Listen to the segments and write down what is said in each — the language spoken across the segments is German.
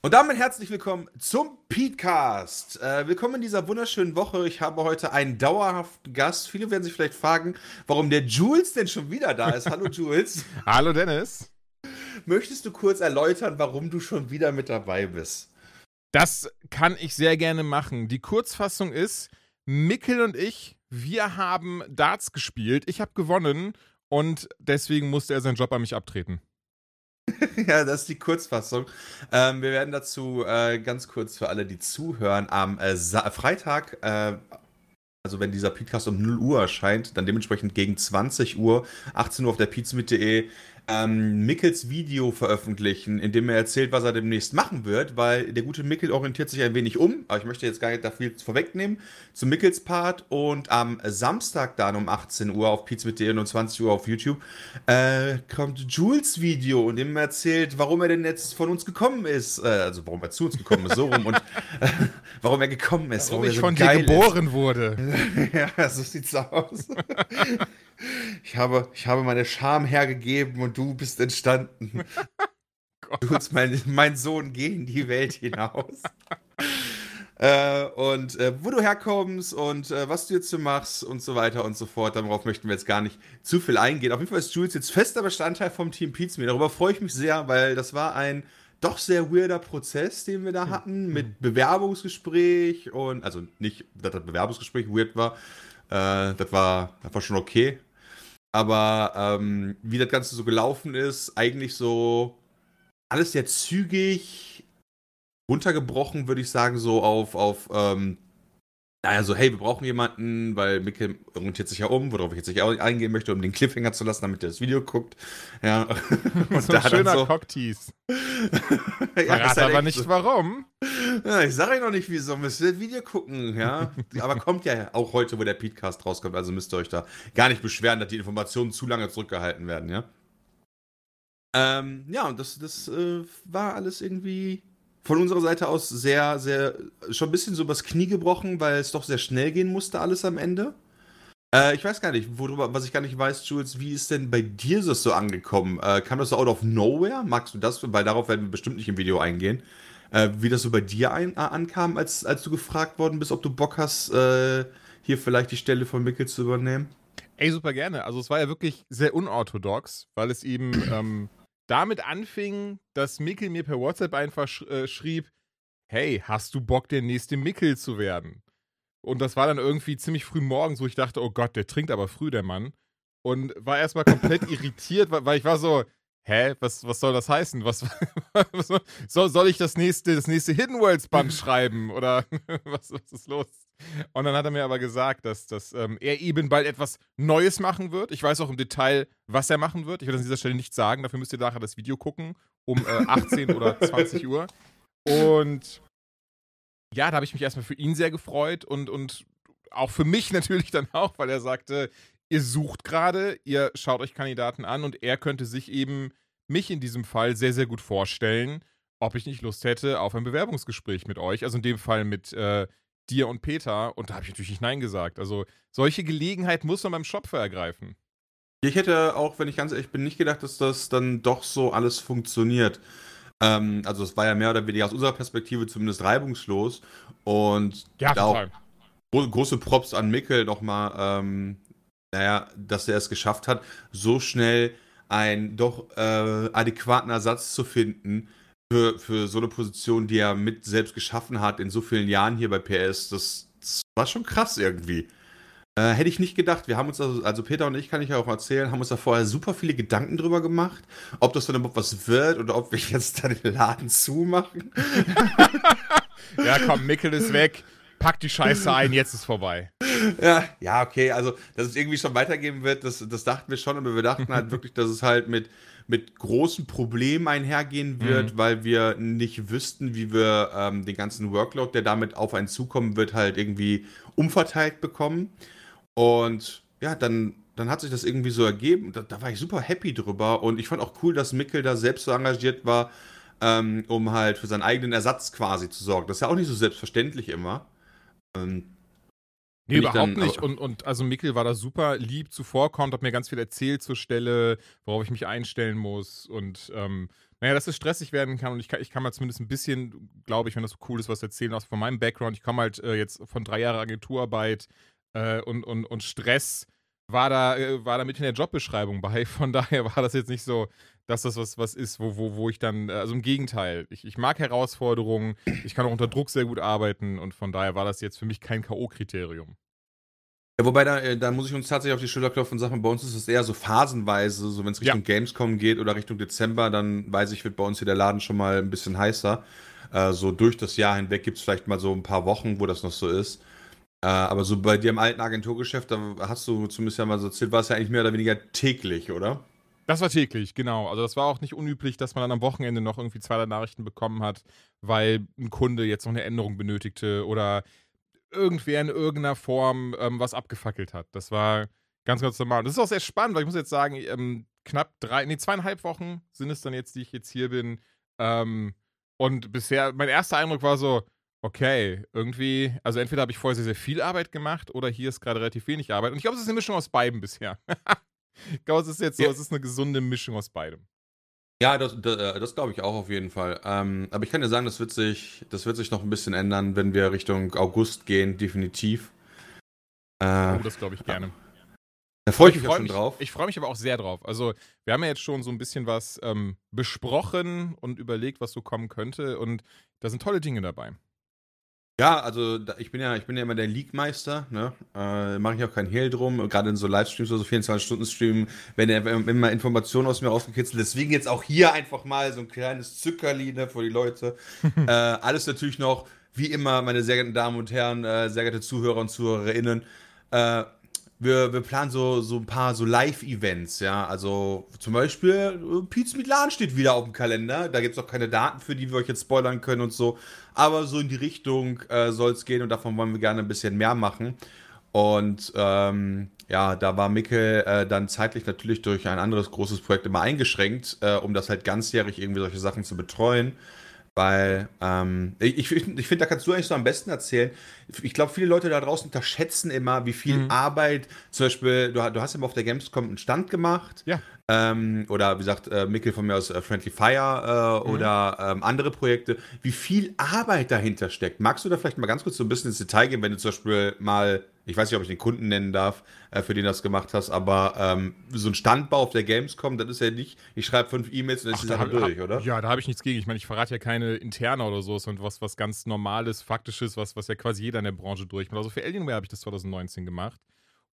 Und damit herzlich willkommen zum Petecast. Äh, willkommen in dieser wunderschönen Woche. Ich habe heute einen dauerhaften Gast. Viele werden sich vielleicht fragen, warum der Jules denn schon wieder da ist. Hallo Jules. Hallo Dennis. Möchtest du kurz erläutern, warum du schon wieder mit dabei bist? Das kann ich sehr gerne machen. Die Kurzfassung ist, Mikkel und ich, wir haben Darts gespielt. Ich habe gewonnen und deswegen musste er seinen Job an mich abtreten. ja, das ist die Kurzfassung. Ähm, wir werden dazu äh, ganz kurz für alle, die zuhören, am äh, Freitag, äh, also wenn dieser Podcast um 0 Uhr erscheint, dann dementsprechend gegen 20 Uhr, 18 Uhr auf der pizmit.de, ähm, Mickels Video veröffentlichen, in dem er erzählt, was er demnächst machen wird, weil der gute Mickel orientiert sich ein wenig um, aber ich möchte jetzt gar nicht da viel vorwegnehmen, zu Mickels Part und am Samstag dann um 18 Uhr auf pizmit.de und um 20 Uhr auf YouTube äh, kommt Jules Video, in dem er erzählt, warum er denn jetzt von uns gekommen ist, äh, also warum er zu uns gekommen ist, so rum und äh, warum er gekommen ist, warum, warum ich so von dir geboren ist. wurde. ja, so sieht's aus. Ich habe, ich habe meine Scham hergegeben und du bist entstanden. du bist mein, mein Sohn, geh in die Welt hinaus. äh, und äh, wo du herkommst und äh, was du jetzt so machst und so weiter und so fort. Darauf möchten wir jetzt gar nicht zu viel eingehen. Auf jeden Fall ist Jules jetzt fester Bestandteil vom Team Pizza. Darüber freue ich mich sehr, weil das war ein doch sehr weirder Prozess, den wir da hatten, mit Bewerbungsgespräch und, also nicht, dass das Bewerbungsgespräch weird war, äh, das, war, das war schon okay. Aber ähm, wie das Ganze so gelaufen ist, eigentlich so alles sehr zügig runtergebrochen, würde ich sagen, so auf, auf ähm, naja, so, hey, wir brauchen jemanden, weil Mikkel orientiert sich ja um, worauf ich jetzt nicht eingehen möchte, um den Cliffhanger zu lassen, damit er das Video guckt. Ja. Und so ein schöner so Cocktease. ja, Verrat halt aber nicht so. warum. Ja, ich sage euch noch nicht, wieso. Müsst ihr das Video gucken, ja. aber kommt ja auch heute, wo der Podcast rauskommt, also müsst ihr euch da gar nicht beschweren, dass die Informationen zu lange zurückgehalten werden, ja. Ähm, ja, und das, das äh, war alles irgendwie von unserer Seite aus sehr, sehr, schon ein bisschen so übers Knie gebrochen, weil es doch sehr schnell gehen musste, alles am Ende. Äh, ich weiß gar nicht, worüber, was ich gar nicht weiß, Jules, wie ist denn bei dir das so angekommen? Äh, kam das so out of nowhere? Magst du das? Weil darauf werden wir bestimmt nicht im Video eingehen. Äh, wie das so bei dir ein, äh, ankam, als, als du gefragt worden bist, ob du Bock hast, äh, hier vielleicht die Stelle von Mickel zu übernehmen? Ey, super gerne. Also es war ja wirklich sehr unorthodox, weil es eben ähm, damit anfing, dass Mickel mir per WhatsApp einfach sch äh, schrieb, hey, hast du Bock, der nächste Mickel zu werden? Und das war dann irgendwie ziemlich früh morgens, wo ich dachte, oh Gott, der trinkt aber früh, der Mann. Und war erstmal komplett irritiert, weil ich war so, hä, was, was soll das heißen? Was, was soll, soll ich das nächste, das nächste Hidden Worlds Band schreiben? Oder was, was ist los? Und dann hat er mir aber gesagt, dass, dass ähm, er eben bald etwas Neues machen wird. Ich weiß auch im Detail, was er machen wird. Ich will an dieser Stelle nicht sagen. Dafür müsst ihr nachher das Video gucken. Um äh, 18 oder 20 Uhr. Und ja, da habe ich mich erstmal für ihn sehr gefreut und, und auch für mich natürlich dann auch, weil er sagte, ihr sucht gerade, ihr schaut euch Kandidaten an und er könnte sich eben mich in diesem Fall sehr, sehr gut vorstellen, ob ich nicht Lust hätte auf ein Bewerbungsgespräch mit euch. Also in dem Fall mit äh, dir und Peter. Und da habe ich natürlich nicht Nein gesagt. Also solche Gelegenheit muss man beim Shopfer ergreifen. Ich hätte auch, wenn ich ganz ehrlich bin, nicht gedacht, dass das dann doch so alles funktioniert. Ähm, also es war ja mehr oder weniger aus unserer Perspektive zumindest reibungslos. Und ja, da auch große Props an Mickel nochmal, ähm, naja, dass er es geschafft hat, so schnell einen doch äh, adäquaten Ersatz zu finden, für, für so eine Position, die er mit selbst geschaffen hat in so vielen Jahren hier bei PS, das, das war schon krass irgendwie. Äh, hätte ich nicht gedacht. Wir haben uns, also, also Peter und ich, kann ich ja auch erzählen, haben uns da vorher super viele Gedanken drüber gemacht, ob das dann überhaupt was wird oder ob wir jetzt da den Laden zumachen. ja, komm, Mickel ist weg. Pack die Scheiße ein, jetzt ist vorbei. Ja, ja, okay, also, dass es irgendwie schon weitergehen wird, das, das dachten wir schon, aber wir dachten halt wirklich, dass es halt mit mit großen Problemen einhergehen wird, mhm. weil wir nicht wüssten, wie wir ähm, den ganzen Workload, der damit auf einen zukommen wird, halt irgendwie umverteilt bekommen. Und ja, dann, dann hat sich das irgendwie so ergeben. Da, da war ich super happy drüber. Und ich fand auch cool, dass Mickel da selbst so engagiert war, ähm, um halt für seinen eigenen Ersatz quasi zu sorgen. Das ist ja auch nicht so selbstverständlich immer. Ähm, Nee, überhaupt dann, nicht. Und, und also Mikkel war da super lieb zuvorkommt, hat mir ganz viel erzählt zur Stelle, worauf ich mich einstellen muss. Und ähm, naja, dass es stressig werden kann. Und ich kann, ich kann mal zumindest ein bisschen, glaube ich, wenn das so cool ist, was erzählen, auch von meinem Background. Ich komme halt äh, jetzt von drei Jahren Agenturarbeit äh, und, und, und Stress war da, äh, war da mit in der Jobbeschreibung bei. Von daher war das jetzt nicht so, dass das was, was ist, wo, wo, wo ich dann, äh, also im Gegenteil, ich, ich mag Herausforderungen, ich kann auch unter Druck sehr gut arbeiten und von daher war das jetzt für mich kein K.O.-Kriterium. Ja, wobei, da, äh, da muss ich uns tatsächlich auf die Schulter klopfen und sagen, bei uns ist es eher so phasenweise, so wenn es Richtung ja. Gamescom geht oder Richtung Dezember, dann weiß ich, wird bei uns hier der Laden schon mal ein bisschen heißer. Äh, so durch das Jahr hinweg gibt es vielleicht mal so ein paar Wochen, wo das noch so ist. Äh, aber so bei dir im alten Agenturgeschäft, da hast du zumindest ja mal so erzählt, war es ja eigentlich mehr oder weniger täglich, oder? Das war täglich, genau. Also das war auch nicht unüblich, dass man dann am Wochenende noch irgendwie zwei, drei Nachrichten bekommen hat, weil ein Kunde jetzt noch eine Änderung benötigte oder irgendwer in irgendeiner Form ähm, was abgefackelt hat. Das war ganz, ganz normal. Das ist auch sehr spannend, weil ich muss jetzt sagen, ähm, knapp drei, nee, zweieinhalb Wochen sind es dann jetzt, die ich jetzt hier bin. Ähm, und bisher, mein erster Eindruck war so, okay, irgendwie, also entweder habe ich vorher sehr, sehr viel Arbeit gemacht oder hier ist gerade relativ wenig Arbeit. Und ich glaube, es ist eine Mischung aus beiden bisher. ich glaube, es ist jetzt so, ja. es ist eine gesunde Mischung aus beidem. Ja, das, das, äh, das glaube ich auch auf jeden Fall. Ähm, aber ich kann dir sagen, das wird, sich, das wird sich noch ein bisschen ändern, wenn wir Richtung August gehen, definitiv. Äh, oh, das glaube ich gerne. Da freue ich mich freu schon mich, drauf. Ich freue mich aber auch sehr drauf. Also, wir haben ja jetzt schon so ein bisschen was ähm, besprochen und überlegt, was so kommen könnte. Und da sind tolle Dinge dabei. Ja, also ich bin ja, ich bin ja immer der League-Meister, ne? Äh, Mache ich auch kein Hehl drum. Gerade in so Livestreams oder so 24-Stunden-Streamen, wenn er immer Informationen aus mir rausgekitzelt. Deswegen jetzt auch hier einfach mal so ein kleines Zückerli ne, für die Leute. äh, alles natürlich noch, wie immer, meine sehr geehrten Damen und Herren, äh, sehr geehrte Zuhörer und ZuhörerInnen. Äh, wir, wir planen so, so ein paar so Live-Events, ja. Also zum Beispiel äh, Pizza mit steht wieder auf dem Kalender. Da gibt es auch keine Daten für, die wir euch jetzt spoilern können und so. Aber so in die Richtung äh, soll es gehen und davon wollen wir gerne ein bisschen mehr machen. Und ähm, ja, da war Mikkel äh, dann zeitlich natürlich durch ein anderes großes Projekt immer eingeschränkt, äh, um das halt ganzjährig irgendwie solche Sachen zu betreuen. Weil ähm, ich, ich, ich finde, da kannst du eigentlich so am besten erzählen. Ich glaube, viele Leute da draußen unterschätzen immer, wie viel mhm. Arbeit, zum Beispiel, du, du hast ja mal auf der Gamescom einen Stand gemacht. Ja. Ähm, oder wie gesagt, äh, Mikkel von mir aus äh, Friendly Fire äh, mhm. oder ähm, andere Projekte, wie viel Arbeit dahinter steckt. Magst du da vielleicht mal ganz kurz so ein bisschen ins Detail gehen, wenn du zum Beispiel mal, ich weiß nicht, ob ich den Kunden nennen darf, äh, für den du das gemacht hast, aber ähm, so ein Standbau auf der Gamescom, das ist ja nicht, ich schreibe fünf E-Mails und dann ist die Sache durch, oder? Ja, da habe ich nichts gegen. Ich meine, ich verrate ja keine interne oder so, sondern was, was ganz Normales, Faktisches, was, was ja quasi jeder in der Branche durchmacht. Also für Alienware habe ich das 2019 gemacht.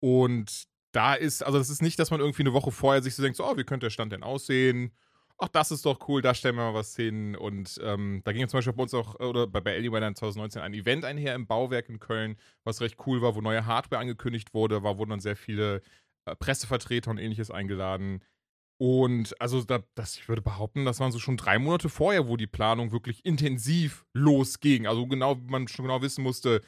Und da ist, also das ist nicht, dass man irgendwie eine Woche vorher sich so denkt, so, oh, wie könnte der Stand denn aussehen? Ach, das ist doch cool, da stellen wir mal was hin. Und ähm, da ging zum Beispiel bei uns auch, oder bei, bei Alienware dann 2019 ein Event einher im Bauwerk in Köln, was recht cool war, wo neue Hardware angekündigt wurde, war, wurden dann sehr viele äh, Pressevertreter und ähnliches eingeladen. Und also da, das, ich würde behaupten, das waren so schon drei Monate vorher, wo die Planung wirklich intensiv losging. Also genau, man schon genau wissen musste,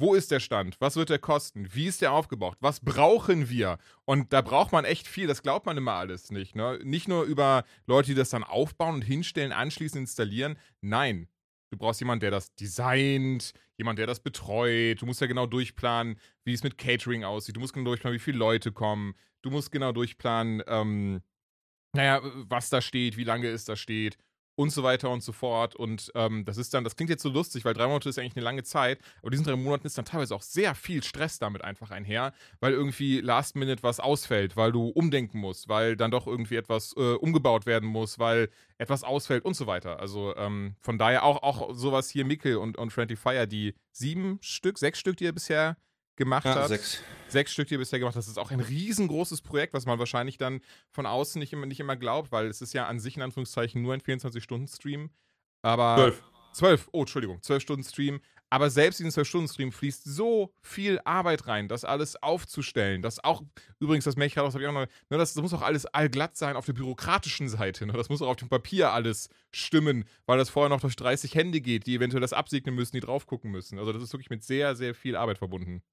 wo ist der Stand? Was wird der kosten? Wie ist der aufgebaut? Was brauchen wir? Und da braucht man echt viel. Das glaubt man immer alles nicht. Ne? Nicht nur über Leute, die das dann aufbauen und hinstellen, anschließend installieren. Nein. Du brauchst jemanden, der das designt, jemand, der das betreut. Du musst ja genau durchplanen, wie es mit Catering aussieht. Du musst genau durchplanen, wie viele Leute kommen. Du musst genau durchplanen, ähm, naja, was da steht, wie lange es da steht und so weiter und so fort. Und ähm, das ist dann, das klingt jetzt so lustig, weil drei Monate ist eigentlich eine lange Zeit, aber diesen drei Monaten ist dann teilweise auch sehr viel Stress damit einfach einher, weil irgendwie last minute was ausfällt, weil du umdenken musst, weil dann doch irgendwie etwas äh, umgebaut werden muss, weil etwas ausfällt und so weiter. Also ähm, von daher auch, auch sowas hier Mickel und, und Friendly Fire, die sieben Stück, sechs Stück, die ihr bisher gemacht ja, hat. Sechs. Sechs Stück, die er bisher gemacht hat. Das ist auch ein riesengroßes Projekt, was man wahrscheinlich dann von außen nicht immer, nicht immer glaubt, weil es ist ja an sich in Anführungszeichen nur ein 24-Stunden-Stream. Aber. Zwölf. Zwölf, oh, Entschuldigung, zwölf Stunden Stream. Aber selbst in den 12-Stunden-Stream fließt so viel Arbeit rein, das alles aufzustellen. Das auch, übrigens, das Mechrados habe ich auch noch, ne, das, das, muss auch alles allglatt sein auf der bürokratischen Seite. Ne? Das muss auch auf dem Papier alles stimmen, weil das vorher noch durch 30 Hände geht, die eventuell das absegnen müssen, die drauf gucken müssen. Also das ist wirklich mit sehr, sehr viel Arbeit verbunden.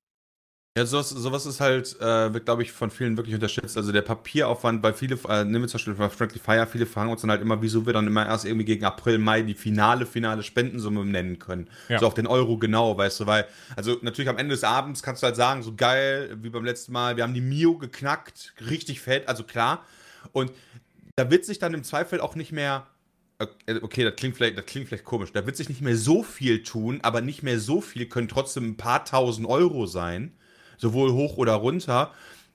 Ja, sowas, sowas ist halt, äh, wird, glaube ich, von vielen wirklich unterschätzt. Also der Papieraufwand, weil viele, äh, nehmen wir zum Beispiel bei Friendly Fire, viele fragen uns dann halt immer, wieso wir dann immer erst irgendwie gegen April, Mai die finale, finale Spendensumme nennen können. Ja. So auf den Euro genau, weißt du, weil, also natürlich am Ende des Abends kannst du halt sagen, so geil, wie beim letzten Mal, wir haben die Mio geknackt, richtig fett, also klar. Und da wird sich dann im Zweifel auch nicht mehr okay, das klingt vielleicht, das klingt vielleicht komisch. Da wird sich nicht mehr so viel tun, aber nicht mehr so viel können trotzdem ein paar tausend Euro sein sowohl hoch oder runter.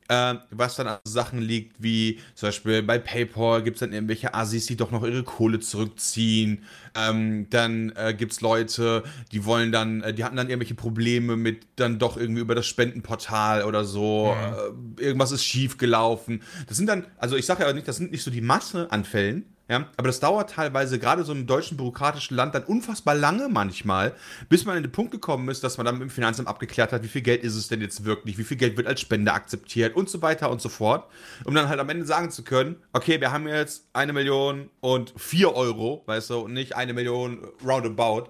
Äh, was dann an Sachen liegt, wie zum Beispiel bei PayPal gibt es dann irgendwelche Assis, die doch noch ihre Kohle zurückziehen. Ähm, dann äh, gibt es Leute, die wollen dann, äh, die hatten dann irgendwelche Probleme mit dann doch irgendwie über das Spendenportal oder so. Mhm. Äh, irgendwas ist schief gelaufen. Das sind dann, also ich sage ja nicht, das sind nicht so die Masse an Fällen, ja, aber das dauert teilweise gerade so im deutschen bürokratischen Land dann unfassbar lange manchmal, bis man an den Punkt gekommen ist, dass man dann dem Finanzamt abgeklärt hat, wie viel Geld ist es denn jetzt wirklich, wie viel Geld wird als Spende akzeptiert und so weiter und so fort, um dann halt am Ende sagen zu können, okay, wir haben jetzt eine Million und vier Euro, weißt du, und nicht eine Million roundabout.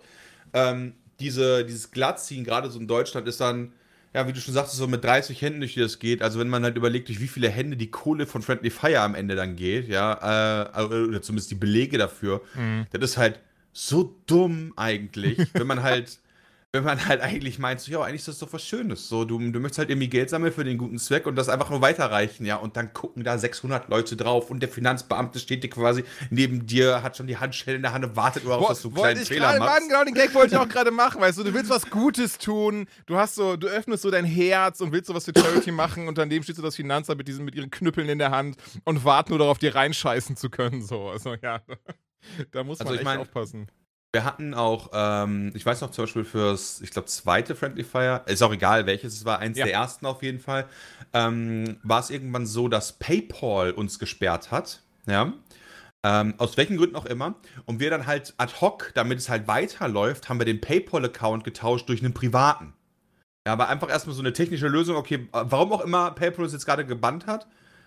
Ähm, diese, dieses Glattziehen, gerade so in Deutschland, ist dann ja, wie du schon sagst, so mit 30 Händen, durch die das geht. Also wenn man halt überlegt, durch wie viele Hände die Kohle von Friendly Fire am Ende dann geht, ja, äh, oder zumindest die Belege dafür, mhm. das ist halt so dumm eigentlich, wenn man halt wenn man halt eigentlich meint, so, ja, eigentlich ist das doch was Schönes. So, du, du möchtest halt irgendwie Geld sammeln für den guten Zweck und das einfach nur weiterreichen, ja. Und dann gucken da 600 Leute drauf und der Finanzbeamte steht dir quasi neben dir, hat schon die Handschelle in der Hand und wartet nur auf, dass du einen kleinen Fehler machst. Mann, genau den Gag wollte ich auch gerade machen, weißt du, du willst was Gutes tun, du hast so, du öffnest so dein Herz und willst so was für Charity machen und daneben steht so das Finanzamt mit diesen, mit ihren Knüppeln in der Hand und warten nur darauf, dir reinscheißen zu können, so. Also, ja. Da muss man also, echt mein, aufpassen. Wir hatten auch, ähm, ich weiß noch zum Beispiel fürs, ich glaube, zweite Friendly Fire, ist auch egal welches es war, eins ja. der ersten auf jeden Fall, ähm, war es irgendwann so, dass PayPal uns gesperrt hat. Ja. Ähm, aus welchen Gründen auch immer. Und wir dann halt ad hoc, damit es halt weiterläuft, haben wir den PayPal-Account getauscht durch einen privaten. Ja, aber einfach erstmal so eine technische Lösung, okay, warum auch immer PayPal uns jetzt gerade gebannt hat,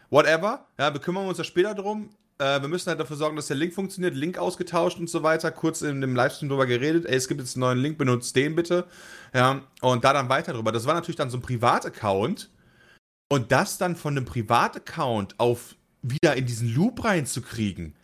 whatever, ja, wir kümmern uns da später drum. Äh, wir müssen halt dafür sorgen, dass der Link funktioniert. Link ausgetauscht und so weiter. Kurz in dem Livestream drüber geredet. Ey, es gibt jetzt einen neuen Link, benutzt den bitte. Ja, und da dann weiter drüber. Das war natürlich dann so ein Privataccount. Und das dann von einem Privataccount auf wieder in diesen Loop reinzukriegen.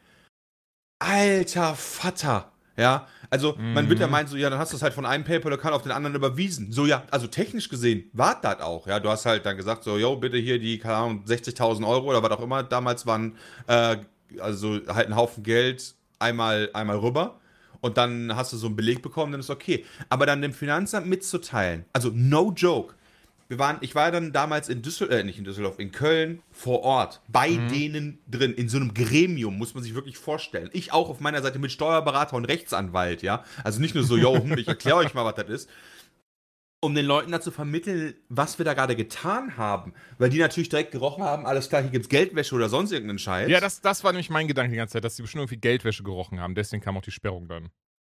Alter Vater. Ja, also mhm. man wird ja mhm. meinen, so, ja, dann hast du es halt von einem PayPal-Account auf den anderen überwiesen. So, ja, also technisch gesehen war das auch. Ja, du hast halt dann gesagt, so, yo, bitte hier die, keine Ahnung, 60.000 Euro oder was auch immer damals waren, äh, also halt einen Haufen Geld einmal, einmal rüber und dann hast du so einen Beleg bekommen, dann ist okay. Aber dann dem Finanzamt mitzuteilen, also no joke. Wir waren, ich war dann damals in Düsseldorf, äh, nicht in Düsseldorf, in Köln vor Ort, bei mhm. denen drin, in so einem Gremium, muss man sich wirklich vorstellen. Ich auch auf meiner Seite mit Steuerberater und Rechtsanwalt, ja. Also nicht nur so, yo, hm, ich erkläre euch mal, was das ist um den Leuten dazu vermitteln, was wir da gerade getan haben. Weil die natürlich direkt gerochen haben, alles klar, hier gibt es Geldwäsche oder sonst irgendeinen Scheiß. Ja, das, das war nämlich mein Gedanke die ganze Zeit, dass sie bestimmt irgendwie Geldwäsche gerochen haben. Deswegen kam auch die Sperrung dann.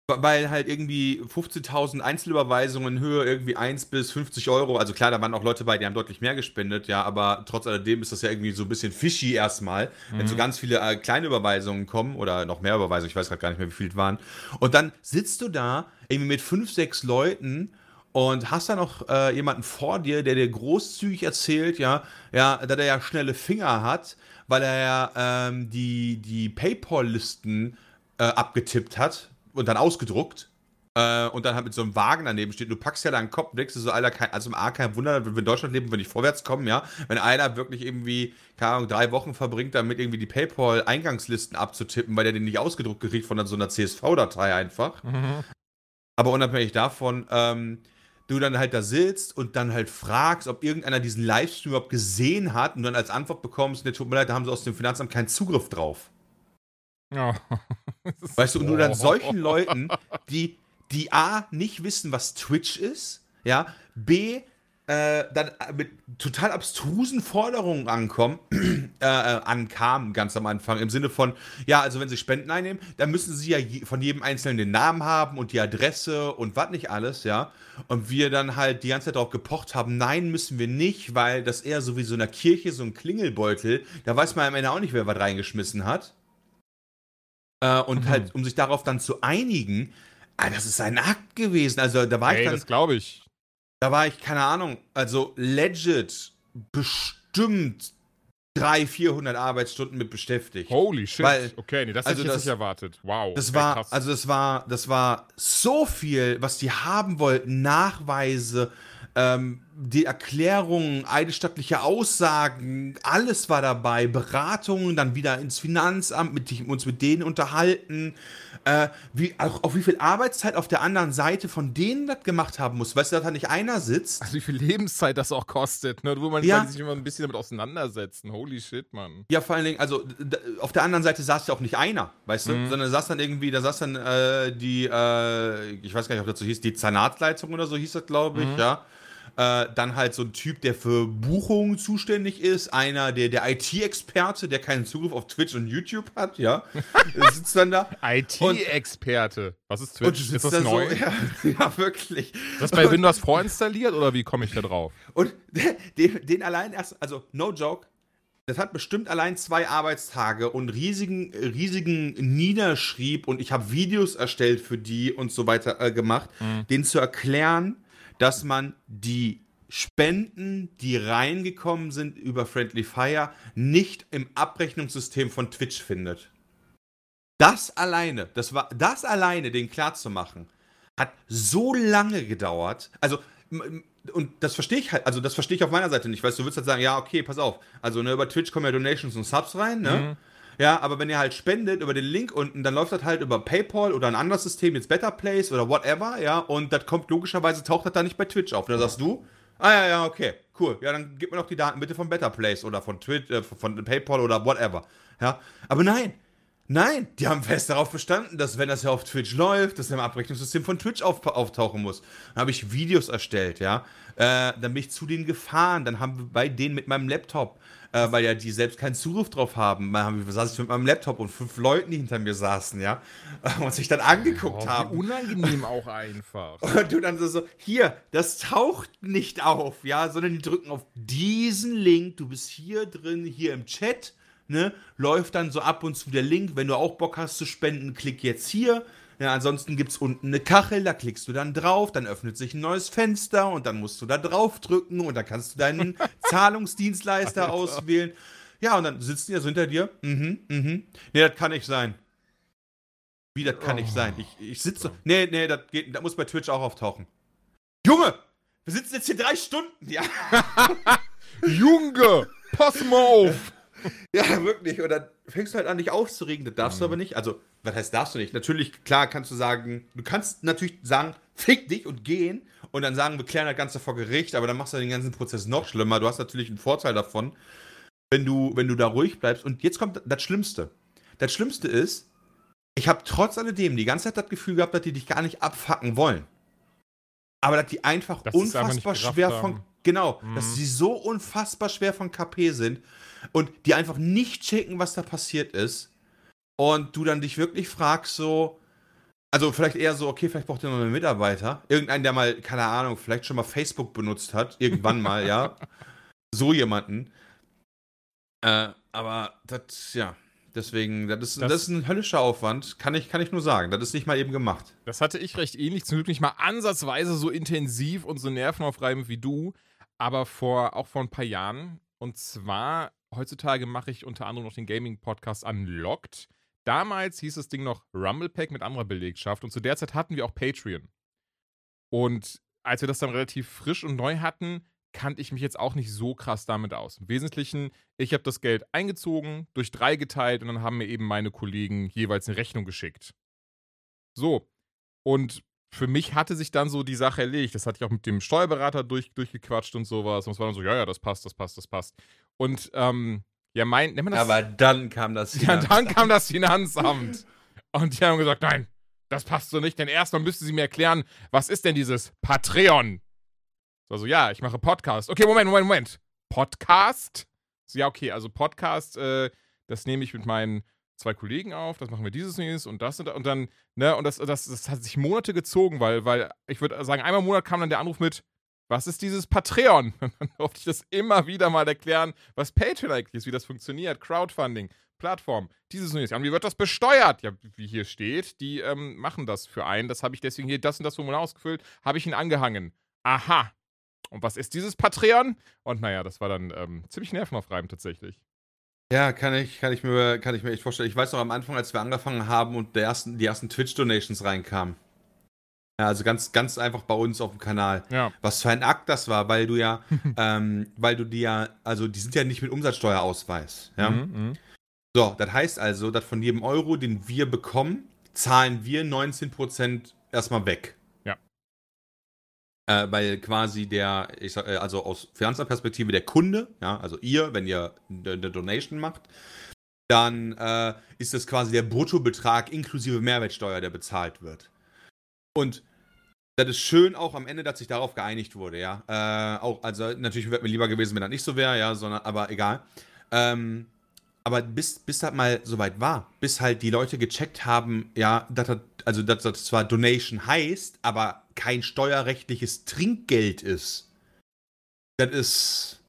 Weil halt irgendwie 15.000 Einzelüberweisungen in Höhe irgendwie 1 bis 50 Euro. Also klar, da waren auch Leute bei, die haben deutlich mehr gespendet, ja, aber trotz alledem ist das ja irgendwie so ein bisschen fishy erstmal, mhm. wenn so ganz viele äh, kleine Überweisungen kommen oder noch mehr Überweisungen, ich weiß gerade gar nicht mehr, wie viele es waren. Und dann sitzt du da irgendwie mit 5, 6 Leuten und hast da noch äh, jemanden vor dir, der dir großzügig erzählt, ja, ja, dass er ja schnelle Finger hat, weil er ja ähm, die, die PayPal-Listen äh, abgetippt hat und dann ausgedruckt. Äh, und dann halt mit so einem Wagen daneben steht. Du packst ja deinen Kopf, denkst du so, Alter, kein, also im A kein Wunder, wenn wir in Deutschland leben, wenn nicht vorwärts kommen, ja. Wenn einer wirklich irgendwie, keine Ahnung, drei Wochen verbringt, damit irgendwie die PayPal-Eingangslisten abzutippen, weil der den nicht ausgedruckt gekriegt von so einer CSV-Datei einfach. Mhm. Aber unabhängig davon, ähm, du dann halt da sitzt und dann halt fragst, ob irgendeiner diesen Livestream überhaupt gesehen hat und dann als Antwort bekommst, ne, tut mir leid, da haben sie aus dem Finanzamt keinen Zugriff drauf. Oh. Weißt du, und du dann solchen Leuten, die, die A, nicht wissen, was Twitch ist, ja, B, äh, dann mit total abstrusen Forderungen ankommen, äh, ankam ganz am Anfang, im Sinne von, ja, also wenn sie Spenden einnehmen, dann müssen sie ja je, von jedem Einzelnen den Namen haben und die Adresse und was nicht alles, ja. Und wir dann halt die ganze Zeit darauf gepocht haben, nein, müssen wir nicht, weil das eher so wie so in einer Kirche, so ein Klingelbeutel, da weiß man am Ende auch nicht, wer was reingeschmissen hat. Äh, und mhm. halt, um sich darauf dann zu einigen, ah, das ist ein Akt gewesen. Also da war hey, ich dann. das glaube ich. Da war ich, keine Ahnung, also legit bestimmt 300, 400 Arbeitsstunden mit beschäftigt. Holy shit. Weil, okay, nee, das also hätte ich das, nicht erwartet. Wow. Das war, krass. also das war, das war so viel, was die haben wollten, Nachweise, ähm, die Erklärungen, eidesstattliche Aussagen, alles war dabei, Beratungen, dann wieder ins Finanzamt, mit uns mit denen unterhalten, äh, wie, auch, auf wie viel Arbeitszeit auf der anderen Seite von denen das gemacht haben muss. Weißt du, dass da nicht einer sitzt. Also wie viel Lebenszeit das auch kostet, ne? wo man ja. sich immer ein bisschen damit auseinandersetzen. Holy shit, Mann. Ja, vor allen Dingen, also auf der anderen Seite saß ja auch nicht einer, weißt du, mhm. sondern saß dann irgendwie, da saß dann äh, die, äh, ich weiß gar nicht, ob das so hieß, die Zanatsleitung oder so hieß das, glaube ich, mhm. ja äh, dann halt so ein Typ, der für Buchungen zuständig ist. Einer, der der IT-Experte, der keinen Zugriff auf Twitch und YouTube hat, ja. sitzt dann da. IT-Experte. Was ist Twitch? Ist das neu? So, ja, ja, wirklich. Ist das bei und, Windows vorinstalliert oder wie komme ich da drauf? Und den, den allein erst, also no joke, das hat bestimmt allein zwei Arbeitstage und riesigen, riesigen Niederschrieb und ich habe Videos erstellt für die und so weiter äh, gemacht, mhm. denen zu erklären, dass man die Spenden, die reingekommen sind über Friendly Fire, nicht im Abrechnungssystem von Twitch findet. Das alleine, das war das alleine, den klar zu machen, hat so lange gedauert. Also und das verstehe ich halt, also das verstehe ich auf meiner Seite nicht, weißt du, du würdest halt sagen, ja, okay, pass auf. Also ne, über Twitch kommen ja Donations und Subs rein, ne? Mhm. Ja, aber wenn ihr halt spendet über den Link unten, dann läuft das halt über PayPal oder ein anderes System, jetzt Better Place oder whatever, ja, und das kommt logischerweise, taucht das da nicht bei Twitch auf. Und dann sagst du, ah ja, ja, okay, cool, ja, dann gib mir doch die Daten bitte von Better Place oder von Twitch, äh, von PayPal oder whatever, ja. Aber nein, Nein, die haben fest darauf bestanden, dass wenn das ja auf Twitch läuft, dass im Abrechnungssystem von Twitch auf, auftauchen muss. Dann habe ich Videos erstellt, ja. Äh, dann bin ich zu denen gefahren, dann haben wir bei denen mit meinem Laptop äh, weil ja die selbst keinen Zugriff drauf haben. Da haben, saß ich mit meinem Laptop und fünf Leuten, die hinter mir saßen, ja, und sich dann angeguckt oh, haben. Unangenehm auch einfach. Und du dann so, so, hier, das taucht nicht auf, ja, sondern die drücken auf diesen Link, du bist hier drin, hier im Chat, ne, läuft dann so ab und zu der Link, wenn du auch Bock hast zu spenden, klick jetzt hier, ja, ansonsten gibt es unten eine Kachel, da klickst du dann drauf, dann öffnet sich ein neues Fenster und dann musst du da drauf drücken und dann kannst du deinen Zahlungsdienstleister Alter. auswählen. Ja, und dann sitzen die so hinter dir. Mhm, mhm. Nee, das kann nicht sein. Wie, das kann oh. nicht sein? Ich, ich sitze. Nee, nee, das geht. Das muss bei Twitch auch auftauchen. Junge! Wir sitzen jetzt hier drei Stunden, ja. Junge! Pass mal auf! ja, wirklich. Und dann fängst du halt an, dich aufzuregen. Das darfst mhm. du aber nicht. Also, was heißt darfst du nicht? Natürlich, klar, kannst du sagen, du kannst natürlich sagen, fick dich und gehen und dann sagen, wir klären das Ganze vor Gericht, aber dann machst du den ganzen Prozess noch schlimmer. Du hast natürlich einen Vorteil davon, wenn du, wenn du da ruhig bleibst. Und jetzt kommt das Schlimmste. Das Schlimmste ist, ich habe trotz alledem die ganze Zeit das Gefühl gehabt, dass die dich gar nicht abfacken wollen. Aber dass die einfach das unfassbar schwer von. Genau, mhm. dass sie so unfassbar schwer von KP sind und die einfach nicht checken, was da passiert ist. Und du dann dich wirklich fragst, so, also vielleicht eher so, okay, vielleicht braucht ihr noch einen Mitarbeiter. Irgendeinen, der mal, keine Ahnung, vielleicht schon mal Facebook benutzt hat, irgendwann mal, ja. So jemanden. Äh, aber das, ja, deswegen, das ist, das, das, ist ein höllischer Aufwand, kann ich, kann ich nur sagen. Das ist nicht mal eben gemacht. Das hatte ich recht ähnlich, zum Glück nicht mal ansatzweise so intensiv und so nervenaufreibend wie du, aber vor, auch vor ein paar Jahren. Und zwar heutzutage mache ich unter anderem noch den Gaming-Podcast Unlocked. Damals hieß das Ding noch Rumble Pack mit anderer Belegschaft und zu der Zeit hatten wir auch Patreon. Und als wir das dann relativ frisch und neu hatten, kannte ich mich jetzt auch nicht so krass damit aus. Im Wesentlichen, ich habe das Geld eingezogen, durch drei geteilt und dann haben mir eben meine Kollegen jeweils eine Rechnung geschickt. So. Und für mich hatte sich dann so die Sache erledigt. Das hatte ich auch mit dem Steuerberater durch, durchgequatscht und sowas. Und es war dann so, ja, ja, das passt, das passt, das passt. Und ähm, ja, mein, nennt man das? Aber dann kam das Finanzamt. Ja, dann kam das Finanzamt. Und die haben gesagt, nein, das passt so nicht, denn erstmal müssten sie mir erklären, was ist denn dieses Patreon? War so, ja, ich mache Podcast. Okay, Moment, Moment, Moment. Podcast? So, ja, okay, also Podcast, äh, das nehme ich mit meinen zwei Kollegen auf, das machen wir dieses nächstes und das und, und dann, ne, und das, das, das hat sich Monate gezogen, weil, weil ich würde sagen, einmal im Monat kam dann der Anruf mit, was ist dieses Patreon? Dann durfte ich das immer wieder mal erklären, was Patreon eigentlich ist, wie das funktioniert, Crowdfunding, Plattform, dieses und jenes. Und wie wird das besteuert? Ja, wie hier steht, die ähm, machen das für einen. Das habe ich deswegen hier das und das Formular ausgefüllt, habe ich ihn angehangen. Aha. Und was ist dieses Patreon? Und naja, das war dann ähm, ziemlich nervenaufreibend tatsächlich. Ja, kann ich, kann, ich mir, kann ich mir echt vorstellen. Ich weiß noch am Anfang, als wir angefangen haben und der ersten, die ersten Twitch-Donations reinkamen. Ja, also ganz, ganz einfach bei uns auf dem Kanal. Ja. Was für ein Akt das war, weil du ja, ähm, weil du die ja, also die sind ja nicht mit Umsatzsteuerausweis. Ja? Mhm, mhm. So, das heißt also, dass von jedem Euro, den wir bekommen, zahlen wir 19% erstmal weg. Ja. Äh, weil quasi der, ich sag, äh, also aus Finanzperspektive der Kunde, ja, also ihr, wenn ihr eine Donation macht, dann äh, ist das quasi der Bruttobetrag inklusive Mehrwertsteuer, der bezahlt wird. Und das ist schön auch am Ende, dass sich darauf geeinigt wurde, ja. Äh, auch, also natürlich wäre mir lieber gewesen, wenn das nicht so wäre, ja, sondern, aber egal. Ähm, aber bis, bis das mal soweit war, bis halt die Leute gecheckt haben, ja, dass das, also dass das zwar Donation heißt, aber kein steuerrechtliches Trinkgeld ist. Das ist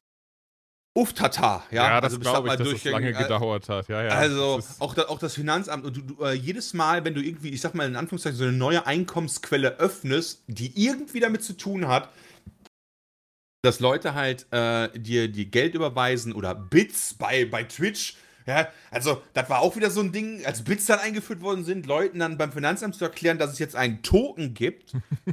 Uftata, ja. Ja, das also glaube ich, dass das lange durchgegangen- gedauert hat. Ja, ja. also auch, da, auch das Finanzamt und du, du, äh, jedes Mal, wenn du irgendwie, ich sag mal in Anführungszeichen, so eine neue Einkommensquelle öffnest, die irgendwie damit zu tun hat, dass Leute halt äh, dir, dir Geld überweisen oder Bits bei, bei Twitch. Ja, also das war auch wieder so ein Ding, als Bits dann eingeführt worden sind, Leuten dann beim Finanzamt zu erklären, dass es jetzt einen Token gibt.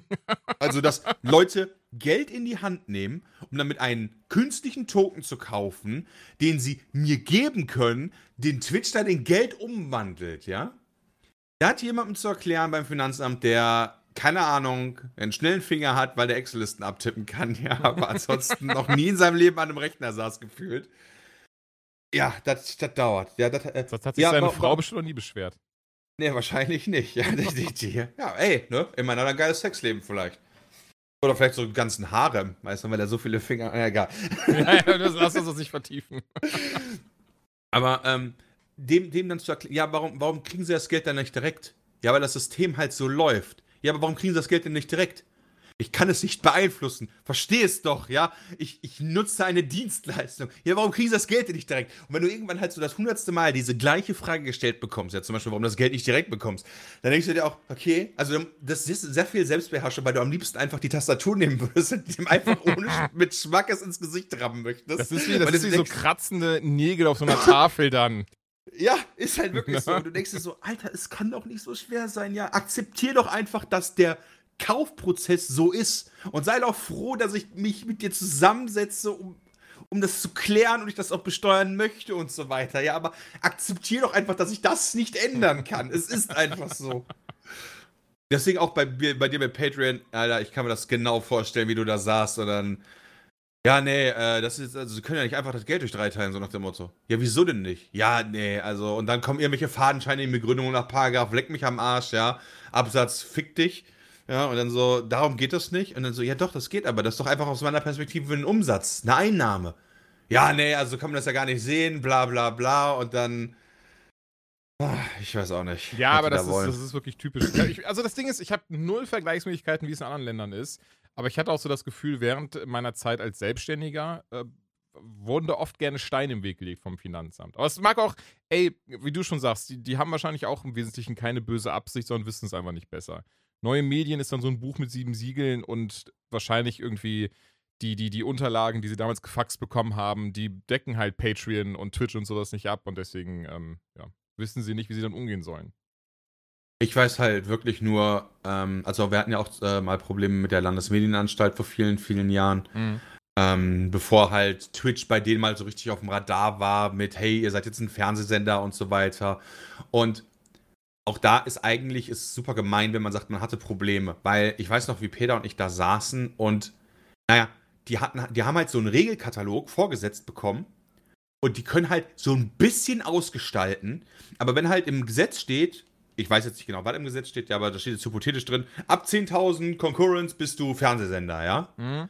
also, dass Leute Geld in die Hand nehmen, um damit einen künstlichen Token zu kaufen, den sie mir geben können, den Twitch dann in Geld umwandelt, ja? Da hat jemandem zu erklären beim Finanzamt, der, keine Ahnung, einen schnellen Finger hat, weil der Excel-Listen abtippen kann, ja, aber ansonsten noch nie in seinem Leben an einem Rechner saß gefühlt. Ja, das das dauert. Ja, das, äh, das hat sich ja, seine wa- Frau bestimmt noch nie beschwert. Nee, wahrscheinlich nicht. Ja, die, die, die, ja ey, ne? Immerhin hat er ein geiles Sexleben vielleicht. Oder vielleicht so einen ganzen Harem, weißt du, weil er so viele Finger. Ja, egal. ja, ja, das lass uns das nicht vertiefen. Aber ähm, dem, dem dann zu erklären, ja, warum, warum kriegen sie das Geld dann nicht direkt? Ja, weil das System halt so läuft. Ja, aber warum kriegen sie das Geld denn nicht direkt? Ich kann es nicht beeinflussen. Versteh es doch, ja? Ich, ich nutze eine Dienstleistung. Ja, warum kriegen sie das Geld denn nicht direkt? Und wenn du irgendwann halt so das hundertste Mal diese gleiche Frage gestellt bekommst, ja, zum Beispiel, warum du das Geld nicht direkt bekommst, dann denkst du dir auch, okay, also das ist sehr viel Selbstbeherrschung, weil du am liebsten einfach die Tastatur nehmen würdest und dem einfach ohne mit Schmackes ins Gesicht rammen möchtest. Das ist wie, das ist wie so kratzende Nägel auf so einer Tafel dann. Ja, ist halt wirklich so. Und du denkst dir so, Alter, es kann doch nicht so schwer sein, ja. Akzeptier doch einfach, dass der Kaufprozess so ist. Und sei doch froh, dass ich mich mit dir zusammensetze, um, um das zu klären und ich das auch besteuern möchte und so weiter. Ja, aber akzeptier doch einfach, dass ich das nicht ändern kann. es ist einfach so. Deswegen auch bei, bei dir bei Patreon, Alter, ich kann mir das genau vorstellen, wie du da saßt und dann. Ja, nee, äh, das ist, also sie können ja nicht einfach das Geld durch drei teilen, so nach dem Motto. Ja, wieso denn nicht? Ja, nee, also, und dann kommen irgendwelche fadenscheinigen Begründungen nach Paragraph, leck mich am Arsch, ja, Absatz, fick dich. Ja, und dann so, darum geht das nicht. Und dann so, ja doch, das geht, aber das ist doch einfach aus meiner Perspektive ein Umsatz, eine Einnahme. Ja, nee, also kann man das ja gar nicht sehen, bla bla bla, und dann. Ah, Ich weiß auch nicht. Ja, aber die da das ist, das ist wirklich typisch. Also das Ding ist, ich habe null Vergleichsmöglichkeiten, wie es in anderen Ländern ist. Aber ich hatte auch so das Gefühl, während meiner Zeit als Selbstständiger äh, wurden da oft gerne Steine im Weg gelegt vom Finanzamt. Aber es mag auch, ey, wie du schon sagst, die, die haben wahrscheinlich auch im Wesentlichen keine böse Absicht, sondern wissen es einfach nicht besser. Neue Medien ist dann so ein Buch mit sieben Siegeln und wahrscheinlich irgendwie die, die, die Unterlagen, die sie damals gefaxt bekommen haben, die decken halt Patreon und Twitch und sowas nicht ab und deswegen, ähm, ja, wissen sie nicht, wie sie dann umgehen sollen. Ich weiß halt wirklich nur, ähm, also wir hatten ja auch äh, mal Probleme mit der Landesmedienanstalt vor vielen, vielen Jahren, ähm, bevor halt Twitch bei denen mal so richtig auf dem Radar war mit, hey, ihr seid jetzt ein Fernsehsender und so weiter. Und auch da ist eigentlich ist super gemein, wenn man sagt, man hatte Probleme, weil ich weiß noch, wie Peter und ich da saßen und naja, die hatten, die haben halt so einen Regelkatalog vorgesetzt bekommen und die können halt so ein bisschen ausgestalten, aber wenn halt im Gesetz steht, ich weiß jetzt nicht genau, was im Gesetz steht, ja, aber da steht jetzt hypothetisch drin, ab 10.000 Concurrence bist du Fernsehsender, ja? Mhm.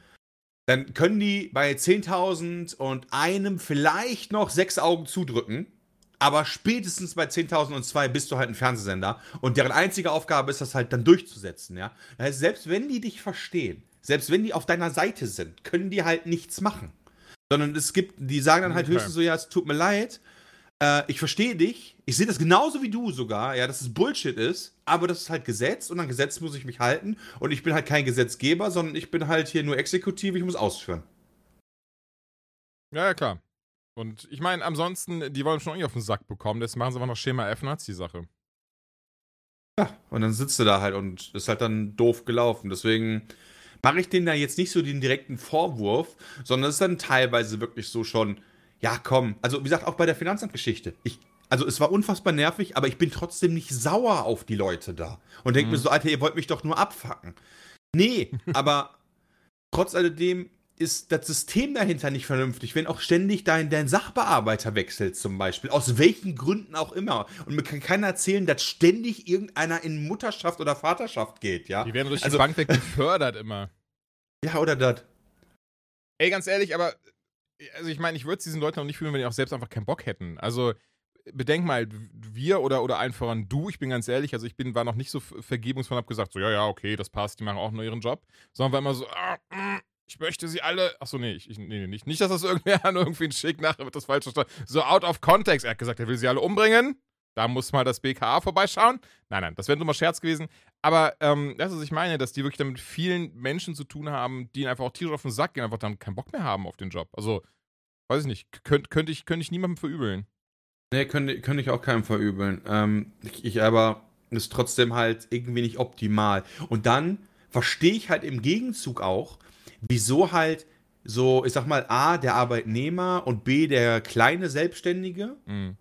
dann können die bei 10.000 und einem vielleicht noch sechs Augen zudrücken. Aber spätestens bei 10.002 bist du halt ein Fernsehsender und deren einzige Aufgabe ist das halt dann durchzusetzen, ja. Das heißt, selbst wenn die dich verstehen, selbst wenn die auf deiner Seite sind, können die halt nichts machen. Sondern es gibt, die sagen dann halt okay. höchstens so, ja, es tut mir leid, äh, ich verstehe dich, ich sehe das genauso wie du sogar, ja, dass es Bullshit ist, aber das ist halt Gesetz und an Gesetz muss ich mich halten und ich bin halt kein Gesetzgeber, sondern ich bin halt hier nur Exekutiv, ich muss ausführen. Ja, ja, klar. Und ich meine, ansonsten, die wollen schon irgendwie auf den Sack bekommen, das machen sie einfach noch Schema F und hat die Sache. Ja, und dann sitzt du da halt und ist halt dann doof gelaufen. Deswegen mache ich denen da jetzt nicht so den direkten Vorwurf, sondern es ist dann teilweise wirklich so schon, ja komm, also wie gesagt, auch bei der Finanzamtgeschichte. Ich, also es war unfassbar nervig, aber ich bin trotzdem nicht sauer auf die Leute da. Und denke mhm. mir so, Alter, ihr wollt mich doch nur abfacken. Nee, aber trotz alledem ist das System dahinter nicht vernünftig, wenn auch ständig dein, dein Sachbearbeiter wechselt zum Beispiel, aus welchen Gründen auch immer. Und mir kann keiner erzählen, dass ständig irgendeiner in Mutterschaft oder Vaterschaft geht, ja. Die werden durch also, die Bank weg gefördert immer. Ja, oder das. Ey, ganz ehrlich, aber also ich meine, ich würde es diesen Leuten auch nicht fühlen, wenn die auch selbst einfach keinen Bock hätten. Also bedenk mal, wir oder, oder allen voran du, ich bin ganz ehrlich, also ich bin, war noch nicht so vergebungsvoll hab gesagt, so, ja, ja, okay, das passt, die machen auch nur ihren Job, sondern war immer so, ah, mm, ich möchte sie alle. Achso, nee, ich, nee, nee, nicht. Nicht, dass das irgendwer an irgendwen schickt, nachher wird das falsch verstanden. So out of context. Er hat gesagt, er will sie alle umbringen. Da muss mal das BKA vorbeischauen. Nein, nein, das wäre nur mal Scherz gewesen. Aber ähm, das, was ich meine, dass die wirklich damit vielen Menschen zu tun haben, die einfach auch tierisch auf den Sack gehen, einfach dann keinen Bock mehr haben auf den Job. Also, weiß ich nicht. Könnt, könnte ich, könnt ich niemandem verübeln. Nee, könnte, könnte ich auch keinem verübeln. Ähm, ich, ich aber ist trotzdem halt irgendwie nicht optimal. Und dann verstehe ich halt im Gegenzug auch, wieso halt so, ich sag mal, A, der Arbeitnehmer und B, der kleine Selbstständige mhm.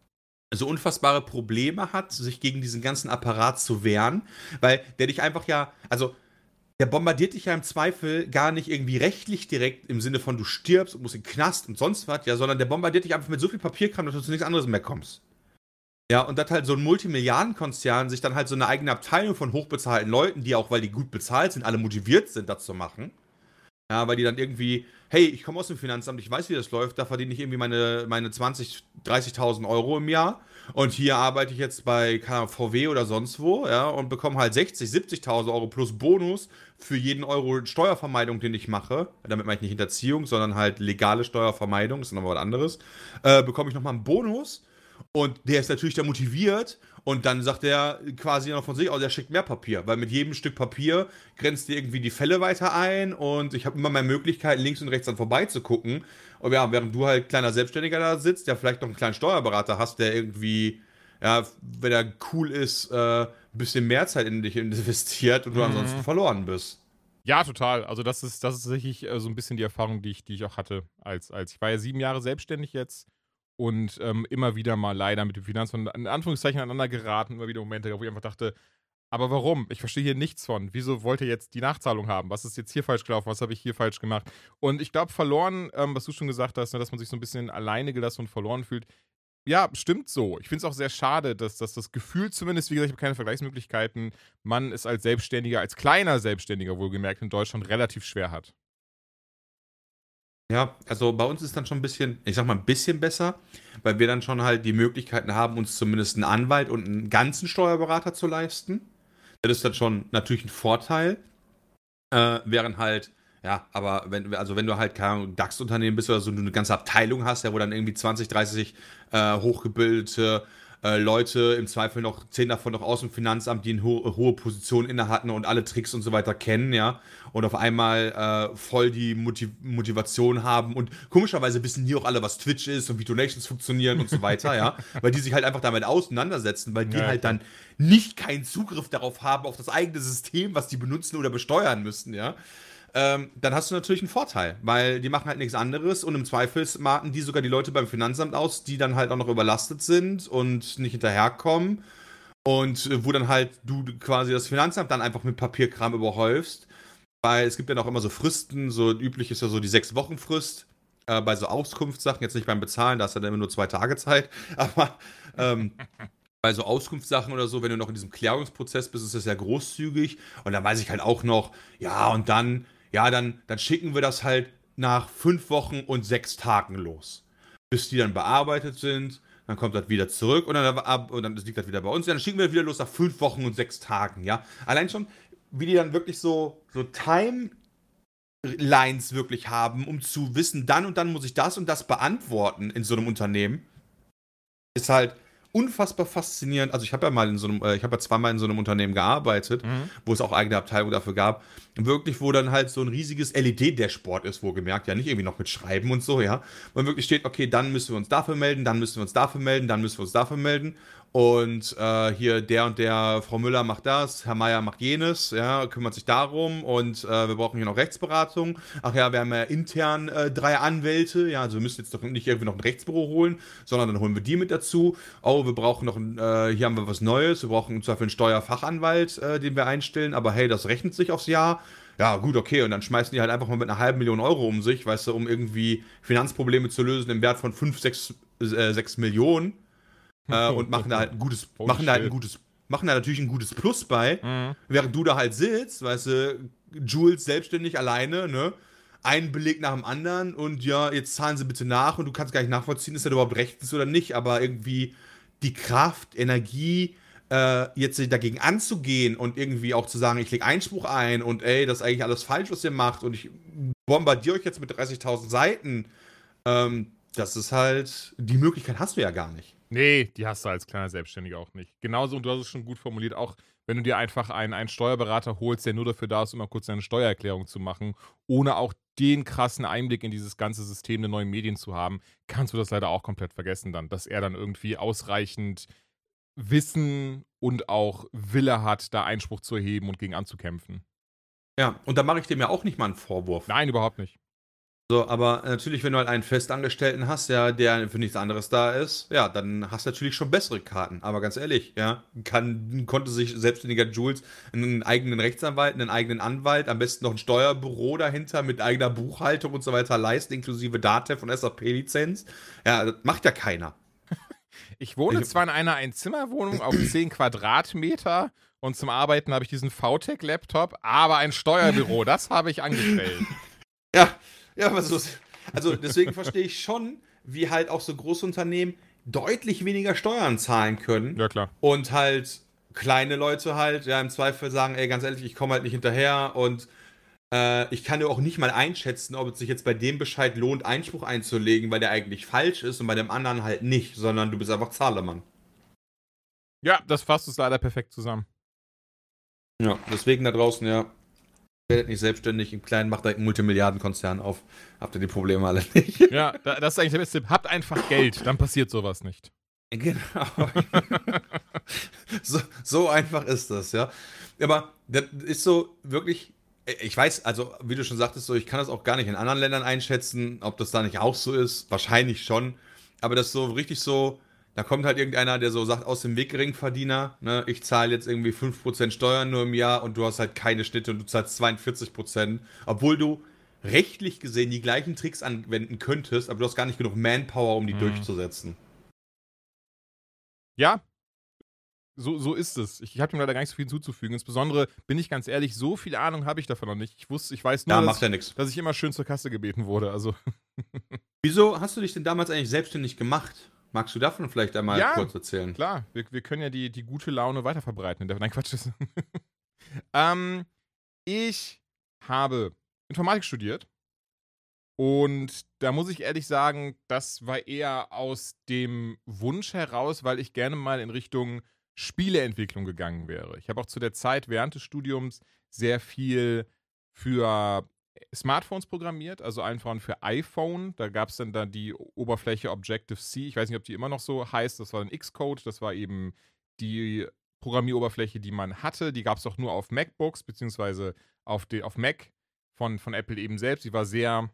so unfassbare Probleme hat, sich gegen diesen ganzen Apparat zu wehren, weil der dich einfach ja, also der bombardiert dich ja im Zweifel gar nicht irgendwie rechtlich direkt im Sinne von du stirbst und musst in den Knast und sonst was, ja, sondern der bombardiert dich einfach mit so viel Papierkram, dass du zu nichts anderes mehr kommst. Ja, und dass halt so ein Multimilliardenkonzern sich dann halt so eine eigene Abteilung von hochbezahlten Leuten, die auch, weil die gut bezahlt sind, alle motiviert sind, das zu machen, ja, weil die dann irgendwie, hey, ich komme aus dem Finanzamt, ich weiß, wie das läuft, da verdiene ich irgendwie meine, meine 20, 30.000 Euro im Jahr. Und hier arbeite ich jetzt bei VW oder sonst wo, ja, und bekomme halt 60, 70.000 Euro plus Bonus für jeden Euro Steuervermeidung, den ich mache. Damit meine ich nicht Hinterziehung, sondern halt legale Steuervermeidung, ist nochmal was anderes. Äh, bekomme ich nochmal einen Bonus. Und der ist natürlich da motiviert und dann sagt er quasi noch von sich aus, er schickt mehr Papier, weil mit jedem Stück Papier grenzt dir irgendwie die Fälle weiter ein und ich habe immer mehr Möglichkeiten, links und rechts dann vorbeizugucken. Und ja, während du halt kleiner Selbstständiger da sitzt, der vielleicht noch einen kleinen Steuerberater hast, der irgendwie, ja, wenn er cool ist, äh, ein bisschen mehr Zeit in dich investiert und du mhm. ansonsten verloren bist. Ja, total. Also das ist, das ist tatsächlich äh, so ein bisschen die Erfahrung, die ich, die ich auch hatte. Als, als ich war ja sieben Jahre selbstständig jetzt und ähm, immer wieder mal leider mit dem Finanzamt in Anführungszeichen aneinander geraten, immer wieder Momente, wo ich einfach dachte, aber warum? Ich verstehe hier nichts von. Wieso wollt ihr jetzt die Nachzahlung haben? Was ist jetzt hier falsch gelaufen? Was habe ich hier falsch gemacht? Und ich glaube, verloren, ähm, was du schon gesagt hast, ne, dass man sich so ein bisschen alleine gelassen und verloren fühlt. Ja, stimmt so. Ich finde es auch sehr schade, dass, dass das Gefühl zumindest, wie gesagt, ich habe keine Vergleichsmöglichkeiten, man es als Selbstständiger, als kleiner Selbstständiger wohlgemerkt in Deutschland relativ schwer hat. Ja, also bei uns ist dann schon ein bisschen, ich sag mal, ein bisschen besser, weil wir dann schon halt die Möglichkeiten haben, uns zumindest einen Anwalt und einen ganzen Steuerberater zu leisten. Das ist dann schon natürlich ein Vorteil. Äh, während halt, ja, aber wenn, also wenn du halt kein DAX-Unternehmen bist oder so, du eine ganze Abteilung hast, ja, wo dann irgendwie 20, 30 äh, hochgebildete äh, Leute, im Zweifel noch zehn davon noch aus dem Finanzamt, die eine ho hohe Position inne hatten und alle Tricks und so weiter kennen, ja, und auf einmal äh, voll die Motiv Motivation haben und komischerweise wissen die auch alle, was Twitch ist und wie Donations funktionieren und so weiter, ja, weil die sich halt einfach damit auseinandersetzen, weil die ja, halt dann nicht keinen Zugriff darauf haben, auf das eigene System, was die benutzen oder besteuern müssen, ja ähm, dann hast du natürlich einen Vorteil, weil die machen halt nichts anderes und im Zweifel marken die sogar die Leute beim Finanzamt aus, die dann halt auch noch überlastet sind und nicht hinterherkommen und äh, wo dann halt du quasi das Finanzamt dann einfach mit Papierkram überhäufst, weil es gibt ja noch immer so Fristen, so üblich ist ja so die sechs Wochen Frist äh, bei so Auskunftssachen, jetzt nicht beim Bezahlen, da hast du dann immer nur zwei Tage Zeit, aber ähm, bei so Auskunftssachen oder so, wenn du noch in diesem Klärungsprozess bist, ist das ja großzügig. Und dann weiß ich halt auch noch, ja, und dann ja, dann, dann schicken wir das halt nach fünf Wochen und sechs Tagen los. Bis die dann bearbeitet sind, dann kommt das wieder zurück und dann, ab, und dann liegt das wieder bei uns. Dann schicken wir wieder los nach fünf Wochen und sechs Tagen, ja. Allein schon, wie die dann wirklich so, so Timelines wirklich haben, um zu wissen, dann und dann muss ich das und das beantworten in so einem Unternehmen, ist halt unfassbar faszinierend. Also ich habe ja mal in so einem, äh, ich habe ja zweimal in so einem Unternehmen gearbeitet, mhm. wo es auch eigene Abteilungen dafür gab. Wirklich, wo dann halt so ein riesiges LED-Dashboard ist, wo gemerkt, ja, nicht irgendwie noch mit Schreiben und so, ja. Wo wirklich steht, okay, dann müssen wir uns dafür melden, dann müssen wir uns dafür melden, dann müssen wir uns dafür melden. Und äh, hier der und der, Frau Müller macht das, Herr Meier macht jenes, ja, kümmert sich darum und äh, wir brauchen hier noch Rechtsberatung. Ach ja, wir haben ja intern äh, drei Anwälte, ja, also wir müssen jetzt doch nicht irgendwie noch ein Rechtsbüro holen, sondern dann holen wir die mit dazu. Oh, wir brauchen noch, äh, hier haben wir was Neues, wir brauchen zwar für einen Steuerfachanwalt, äh, den wir einstellen, aber hey, das rechnet sich aufs Jahr. Ja, gut, okay, und dann schmeißen die halt einfach mal mit einer halben Million Euro um sich, weißt du, um irgendwie Finanzprobleme zu lösen im Wert von 5, 6, 6 Millionen äh, und machen da halt ein gutes, oh, machen da halt ein gutes, machen da natürlich ein gutes Plus bei, mhm. während du da halt sitzt, weißt du, Jules selbstständig alleine, ne? Ein Beleg nach dem anderen und ja, jetzt zahlen sie bitte nach und du kannst gar nicht nachvollziehen, ist das überhaupt rechtens oder nicht, aber irgendwie die Kraft, Energie, äh, jetzt dagegen anzugehen und irgendwie auch zu sagen, ich lege Einspruch ein und ey, das ist eigentlich alles falsch, was ihr macht und ich bombardiere euch jetzt mit 30.000 Seiten, ähm, das ist halt, die Möglichkeit hast du ja gar nicht. Nee, die hast du als kleiner Selbstständiger auch nicht. Genauso, und du hast es schon gut formuliert, auch wenn du dir einfach einen, einen Steuerberater holst, der nur dafür da ist, um mal kurz deine Steuererklärung zu machen, ohne auch den krassen Einblick in dieses ganze System der neuen Medien zu haben, kannst du das leider auch komplett vergessen dann, dass er dann irgendwie ausreichend Wissen und auch Wille hat, da Einspruch zu erheben und gegen anzukämpfen. Ja, und da mache ich dem ja auch nicht mal einen Vorwurf. Nein, überhaupt nicht. So, aber natürlich, wenn du halt einen Festangestellten hast, ja, der für nichts anderes da ist, ja, dann hast du natürlich schon bessere Karten. Aber ganz ehrlich, ja, kann, konnte sich selbstständiger Jules einen eigenen Rechtsanwalt, einen eigenen Anwalt, am besten noch ein Steuerbüro dahinter mit eigener Buchhaltung und so weiter leisten, inklusive DATEV und SAP-Lizenz. Ja, das macht ja keiner. Ich wohne ich, zwar in einer Einzimmerwohnung auf 10 Quadratmeter und zum Arbeiten habe ich diesen VTech-Laptop, aber ein Steuerbüro, das habe ich angestellt. Ja, ja, aber so, also deswegen verstehe ich schon, wie halt auch so Großunternehmen deutlich weniger Steuern zahlen können. Ja, klar. Und halt kleine Leute halt, ja, im Zweifel sagen, ey, ganz ehrlich, ich komme halt nicht hinterher und äh, ich kann ja auch nicht mal einschätzen, ob es sich jetzt bei dem Bescheid lohnt, Einspruch einzulegen, weil der eigentlich falsch ist und bei dem anderen halt nicht, sondern du bist einfach Zahlemann. Ja, das fasst es leider perfekt zusammen. Ja, deswegen da draußen, ja, werdet nicht selbstständig, im Kleinen macht einen Multimilliardenkonzern auf. Habt ihr die Probleme alle nicht. Ja, das ist eigentlich der beste Tipp. Habt einfach Geld, dann passiert sowas nicht. Genau. so, so einfach ist das, ja. Aber das ist so wirklich ich weiß, also wie du schon sagtest, so ich kann das auch gar nicht in anderen Ländern einschätzen, ob das da nicht auch so ist. Wahrscheinlich schon. Aber das ist so richtig so, da kommt halt irgendeiner, der so sagt, aus dem Weg Geringverdiener, ne, ich zahle jetzt irgendwie 5% Steuern nur im Jahr und du hast halt keine Schnitte und du zahlst 42%, obwohl du rechtlich gesehen die gleichen Tricks anwenden könntest, aber du hast gar nicht genug Manpower, um die mhm. durchzusetzen. Ja, so, so ist es. Ich, habe ihm leider gar nicht so viel hinzuzufügen. Insbesondere, bin ich ganz ehrlich, so viel Ahnung habe ich davon noch nicht. Ich wusste, ich weiß nur, ja, dass, ja dass, ich immer schön zur Kasse gebeten wurde. Also. Wieso hast du dich denn damals eigentlich selbstständig gemacht? Magst du davon vielleicht einmal ja, kurz erzählen? Klar, wir, wir können ja die, die gute Laune weiterverbreiten. Nein, Quatsch. ähm, ich habe Informatik studiert. Und da muss ich ehrlich sagen, das war eher aus dem Wunsch heraus, weil ich gerne mal in Richtung Spieleentwicklung gegangen wäre. Ich habe auch zu der Zeit während des Studiums sehr viel für Smartphones programmiert, also einfach für iPhone. Da gab es dann da die Oberfläche Objective-C. Ich weiß nicht, ob die immer noch so heißt. Das war ein Xcode. Das war eben die Programmieroberfläche, die man hatte. Die gab es auch nur auf MacBooks, beziehungsweise auf, die, auf Mac von, von Apple eben selbst. Die war sehr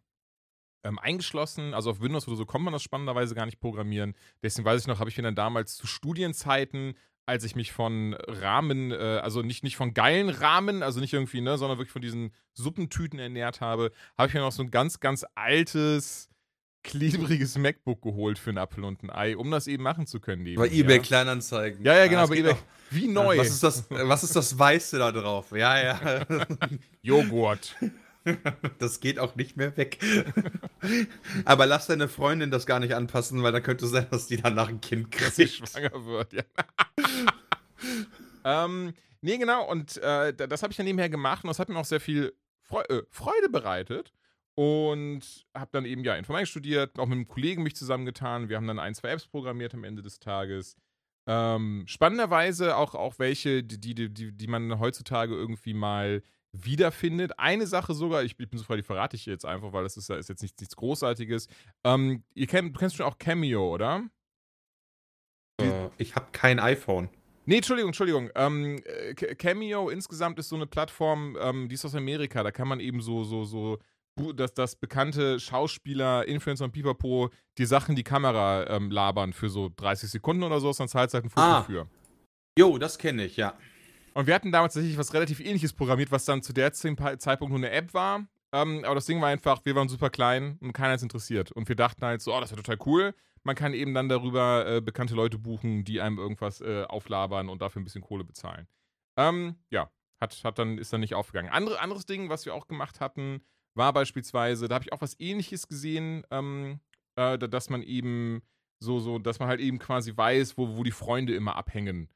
ähm, eingeschlossen. Also auf Windows oder so kommt man das spannenderweise gar nicht programmieren. Deswegen weiß ich noch, habe ich mir dann damals zu Studienzeiten als ich mich von Rahmen, äh, also nicht, nicht von geilen Rahmen, also nicht irgendwie, ne, sondern wirklich von diesen Suppentüten ernährt habe, habe ich mir noch so ein ganz, ganz altes, klebriges MacBook geholt für einen Apfel und ein Ei, um das eben machen zu können. Bei eBay Kleinanzeigen. Ja, ja, genau, ah, bei eBay. Wie neu. Was ist, das, was ist das Weiße da drauf? Ja, ja. Joghurt. Das geht auch nicht mehr weg. Aber lass deine Freundin das gar nicht anpassen, weil dann könnte es sein, dass die danach ein Kind kriegt. Dass sie schwanger wird, ja. ähm, nee, genau. Und äh, das habe ich dann nebenher gemacht und das hat mir auch sehr viel Freu äh, Freude bereitet. Und habe dann eben ja Informatik studiert, auch mit einem Kollegen mich zusammengetan. Wir haben dann ein, zwei Apps programmiert am Ende des Tages. Ähm, spannenderweise auch, auch welche, die, die, die, die man heutzutage irgendwie mal wiederfindet. Eine Sache sogar, ich, ich bin so frei, die verrate ich jetzt einfach, weil das ist, ist jetzt nichts, nichts Großartiges. Ähm, ihr kennt, du kennst schon auch Cameo, oder? Äh, ich habe kein iPhone. Nee, Entschuldigung, Entschuldigung. Ähm, Cameo insgesamt ist so eine Plattform, ähm, die ist aus Amerika. Da kann man eben so, so, so, dass das bekannte Schauspieler, Influencer und Pipapo die Sachen in die Kamera ähm, labern für so 30 Sekunden oder so, dann zahlt halt ein Foto ah. für. Jo, das kenne ich, ja. Und wir hatten damals tatsächlich was relativ ähnliches programmiert, was dann zu der Zeitpunkt nur eine App war. Ähm, aber das Ding war einfach, wir waren super klein und keiner ist interessiert. Und wir dachten halt so, oh, das wäre total cool. Man kann eben dann darüber äh, bekannte Leute buchen, die einem irgendwas äh, auflabern und dafür ein bisschen Kohle bezahlen. Ähm, ja, hat, hat dann, ist dann nicht aufgegangen. Andere, anderes Ding, was wir auch gemacht hatten, war beispielsweise, da habe ich auch was ähnliches gesehen, ähm, äh, dass man eben so, so, dass man halt eben quasi weiß, wo, wo die Freunde immer abhängen.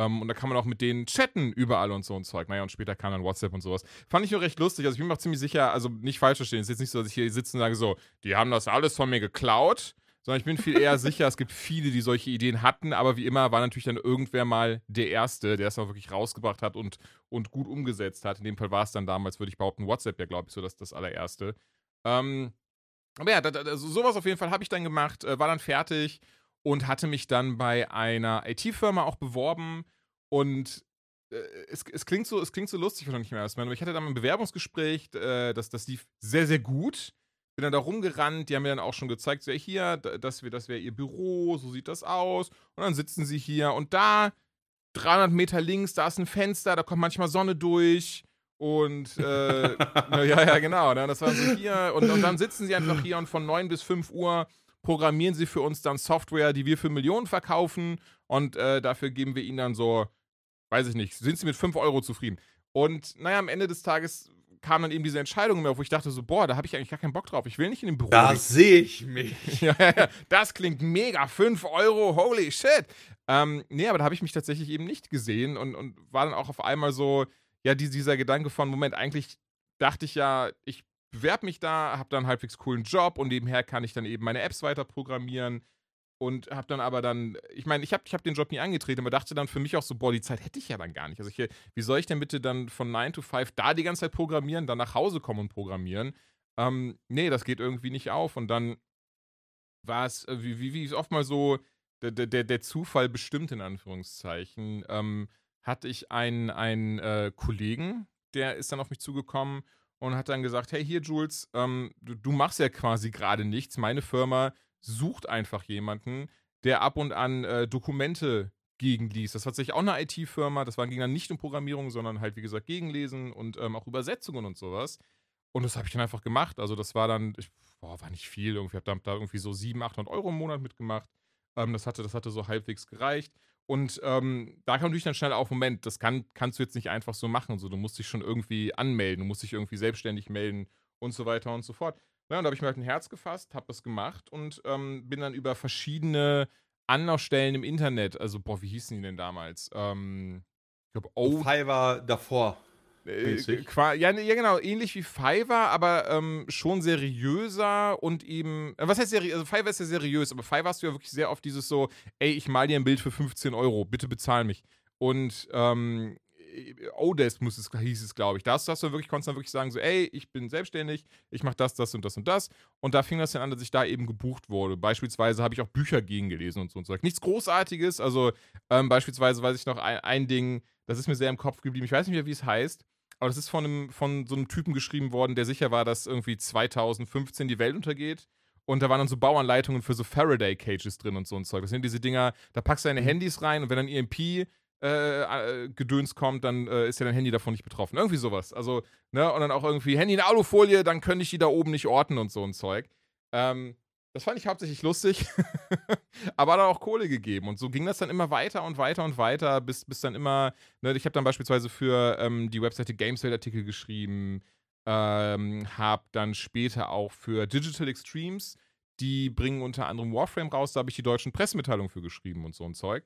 Ähm, und da kann man auch mit denen chatten überall und so ein Zeug. Naja, und später kam dann WhatsApp und sowas. Fand ich nur recht lustig. Also ich bin mir auch ziemlich sicher, also nicht falsch verstehen. Es ist jetzt nicht so, dass ich hier sitze und sage so, die haben das alles von mir geklaut. Sondern ich bin viel eher sicher, es gibt viele, die solche Ideen hatten, aber wie immer war natürlich dann irgendwer mal der Erste, der es auch wirklich rausgebracht hat und, und gut umgesetzt hat. In dem Fall war es dann damals, würde ich behaupten, WhatsApp ja, glaube ich, so das, das allererste. Ähm, aber ja, da, da, sowas auf jeden Fall habe ich dann gemacht, äh, war dann fertig und hatte mich dann bei einer IT-Firma auch beworben und äh, es, es, klingt so, es klingt so lustig wahrscheinlich mehr erstmal, aber ich hatte dann ein Bewerbungsgespräch, äh, das, das lief sehr, sehr gut. Bin dann da rumgerannt, die haben mir dann auch schon gezeigt, so, ja, hier, das wäre das wär ihr Büro, so sieht das aus. Und dann sitzen sie hier und da, 300 Meter links, da ist ein Fenster, da kommt manchmal Sonne durch. Und äh, ja, ja, genau. Ne? Das war so hier. Und, und, dann sitzen sie einfach hier und von 9 bis 5 Uhr programmieren sie für uns dann Software, die wir für Millionen verkaufen. Und äh, dafür geben wir ihnen dann so, weiß ich nicht, sind sie mit 5 Euro zufrieden. Und naja, am Ende des Tages kam dann eben diese Entscheidung mehr, wo ich dachte so, boah, da habe ich eigentlich gar keinen Bock drauf. Ich will nicht in dem Büro. Da sehe ich mich. ja, ja, ja, das klingt mega. 5 Euro, holy shit. Ähm, nee, aber da habe ich mich tatsächlich eben nicht gesehen und, und war dann auch auf einmal so, ja, die, dieser Gedanke von, Moment, eigentlich dachte ich ja, ich bewerbe mich da, habe dann halbwegs coolen Job und nebenher kann ich dann eben meine Apps weiter programmieren und habe dann aber dann, ich meine, ich habe ich hab den Job nie angetreten, aber dachte dann für mich auch so, boah, die Zeit hätte ich ja dann gar nicht. Also ich, wie soll ich denn bitte dann von 9 to 5 da die ganze Zeit programmieren, dann nach Hause kommen und programmieren? Ähm, nee, das geht irgendwie nicht auf und dann war es, äh, wie, wie, wie oft mal so, der, der, der Zufall bestimmt in Anführungszeichen, ähm, hatte ich einen, einen äh, Kollegen, der ist dann auf mich zugekommen und hat dann gesagt, hey hier Jules, ähm, du, du machst ja quasi gerade nichts, meine Firma sucht einfach jemanden, der ab und an äh, Dokumente gegenliest. Das hat sich auch eine IT-Firma, das ging dann nicht um Programmierung, sondern halt, wie gesagt, Gegenlesen und ähm, auch Übersetzungen und sowas. Und das habe ich dann einfach gemacht. Also, das war dann, ich, boah, war nicht viel. Irgendwie habe da, da irgendwie so 700, 800 Euro im Monat mitgemacht. Ähm, das, hatte, das hatte so halbwegs gereicht. Und ähm, da kam natürlich dann schnell auf, Moment, das kann, kannst du jetzt nicht einfach so machen. So, du musst dich schon irgendwie anmelden, du musst dich irgendwie selbstständig melden und so weiter und so fort. Ja, und da habe ich mir halt ein Herz gefasst, habe das gemacht und ähm, bin dann über verschiedene Anlaufstellen im Internet, also, boah, wie hießen die denn damals? Ähm, ich glaube, oh. Fiverr davor. Äh, ja, ja, genau, ähnlich wie Fiverr, aber ähm, schon seriöser und eben, äh, was heißt seriös? Also Fiverr ist ja seriös, aber Fiverr hast du ja wirklich sehr oft dieses so, ey, ich mal dir ein Bild für 15 Euro, bitte bezahl mich. Und ähm, Odesk muss es, hieß es, glaube ich. Da hast, hast du wirklich, konntest dann wirklich sagen, so, ey, ich bin selbstständig, ich mache das, das und das und das. Und da fing das dann an, dass ich da eben gebucht wurde. Beispielsweise habe ich auch Bücher gegengelesen und so und so. Nichts Großartiges, also ähm, beispielsweise weiß ich noch ein, ein, Ding, das ist mir sehr im Kopf geblieben. Ich weiß nicht mehr, wie es heißt, aber das ist von, einem, von so einem Typen geschrieben worden, der sicher war, dass irgendwie 2015 die Welt untergeht. Und da waren dann so Bauanleitungen für so Faraday-Cages drin und so ein Zeug. Das sind diese Dinger, da packst du deine mhm. Handys rein und wenn dann EMP äh, äh, Gedöns kommt, dann äh, ist ja dein Handy davon nicht betroffen. Irgendwie sowas. Also, ne, und dann auch irgendwie Handy in Alufolie, dann könnte ich die da oben nicht orten und so ein Zeug. Ähm, das fand ich hauptsächlich lustig, aber hat auch Kohle gegeben. Und so ging das dann immer weiter und weiter und weiter, bis, bis dann immer, ne, ich habe dann beispielsweise für ähm, die Webseite Gameswelt Artikel geschrieben, Ähm, habe dann später auch für Digital Extremes, die bringen unter anderem Warframe raus, da habe ich die deutschen Pressemitteilungen für geschrieben und so ein Zeug.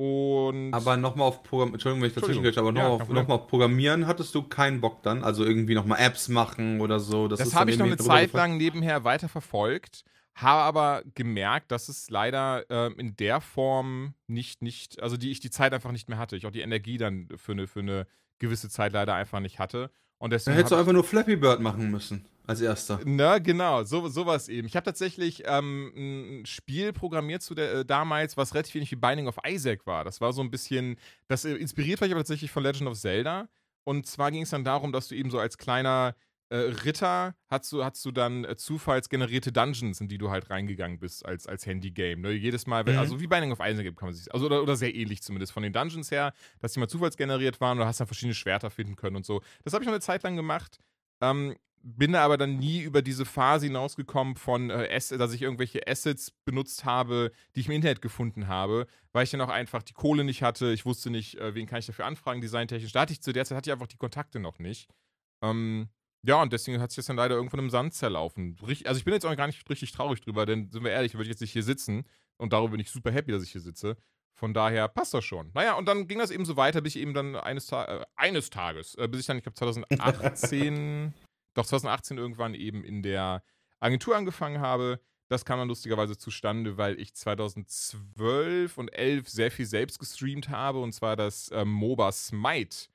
Und aber nochmal auf Programm, Entschuldigung, wenn ich dazwischen gehe, aber nochmal ja, auf, noch auf Programmieren hattest du keinen Bock dann? Also irgendwie nochmal Apps machen oder so? Das, das habe ich noch eine Zeit lang nebenher weiter verfolgt, habe aber gemerkt, dass es leider äh, in der Form nicht, nicht, also die ich die Zeit einfach nicht mehr hatte. Ich auch die Energie dann für eine, für eine gewisse Zeit leider einfach nicht hatte. Und deswegen da hättest du einfach nur Flappy Bird machen müssen als erster. Na, genau, so, sowas eben. Ich habe tatsächlich ähm, ein Spiel programmiert zu der, äh, damals, was relativ wenig wie Binding of Isaac war. Das war so ein bisschen, das äh, inspiriert war ich aber tatsächlich von Legend of Zelda. Und zwar ging es dann darum, dass du eben so als kleiner äh, Ritter hast du, hast du dann äh, zufallsgenerierte Dungeons, in die du halt reingegangen bist als, als Handy-Game. Ne? Jedes Mal, mhm. also wie Binding of Isaac kann man sich, also oder, oder sehr ähnlich zumindest von den Dungeons her, dass die mal zufallsgeneriert waren oder hast dann verschiedene Schwerter finden können und so. Das habe ich noch eine Zeit lang gemacht. Ähm, bin aber dann nie über diese Phase hinausgekommen von, äh, dass ich irgendwelche Assets benutzt habe, die ich im Internet gefunden habe, weil ich dann auch einfach die Kohle nicht hatte. Ich wusste nicht, äh, wen kann ich dafür anfragen, designtechnisch. Da hatte ich zu der Zeit hatte ich einfach die Kontakte noch nicht. Ähm, ja, und deswegen hat sich das dann leider irgendwann im Sand zerlaufen. Also ich bin jetzt auch gar nicht richtig traurig drüber, denn sind wir ehrlich, würde ich jetzt nicht hier sitzen und darüber bin ich super happy, dass ich hier sitze. Von daher passt das schon. Naja, und dann ging das eben so weiter, bis ich eben dann eines, Ta äh, eines Tages, äh, bis ich dann, ich glaube 2018, doch 2018 irgendwann eben in der Agentur angefangen habe. Das kam dann lustigerweise zustande, weil ich 2012 und 11 sehr viel selbst gestreamt habe, und zwar das ähm, MOBA Smite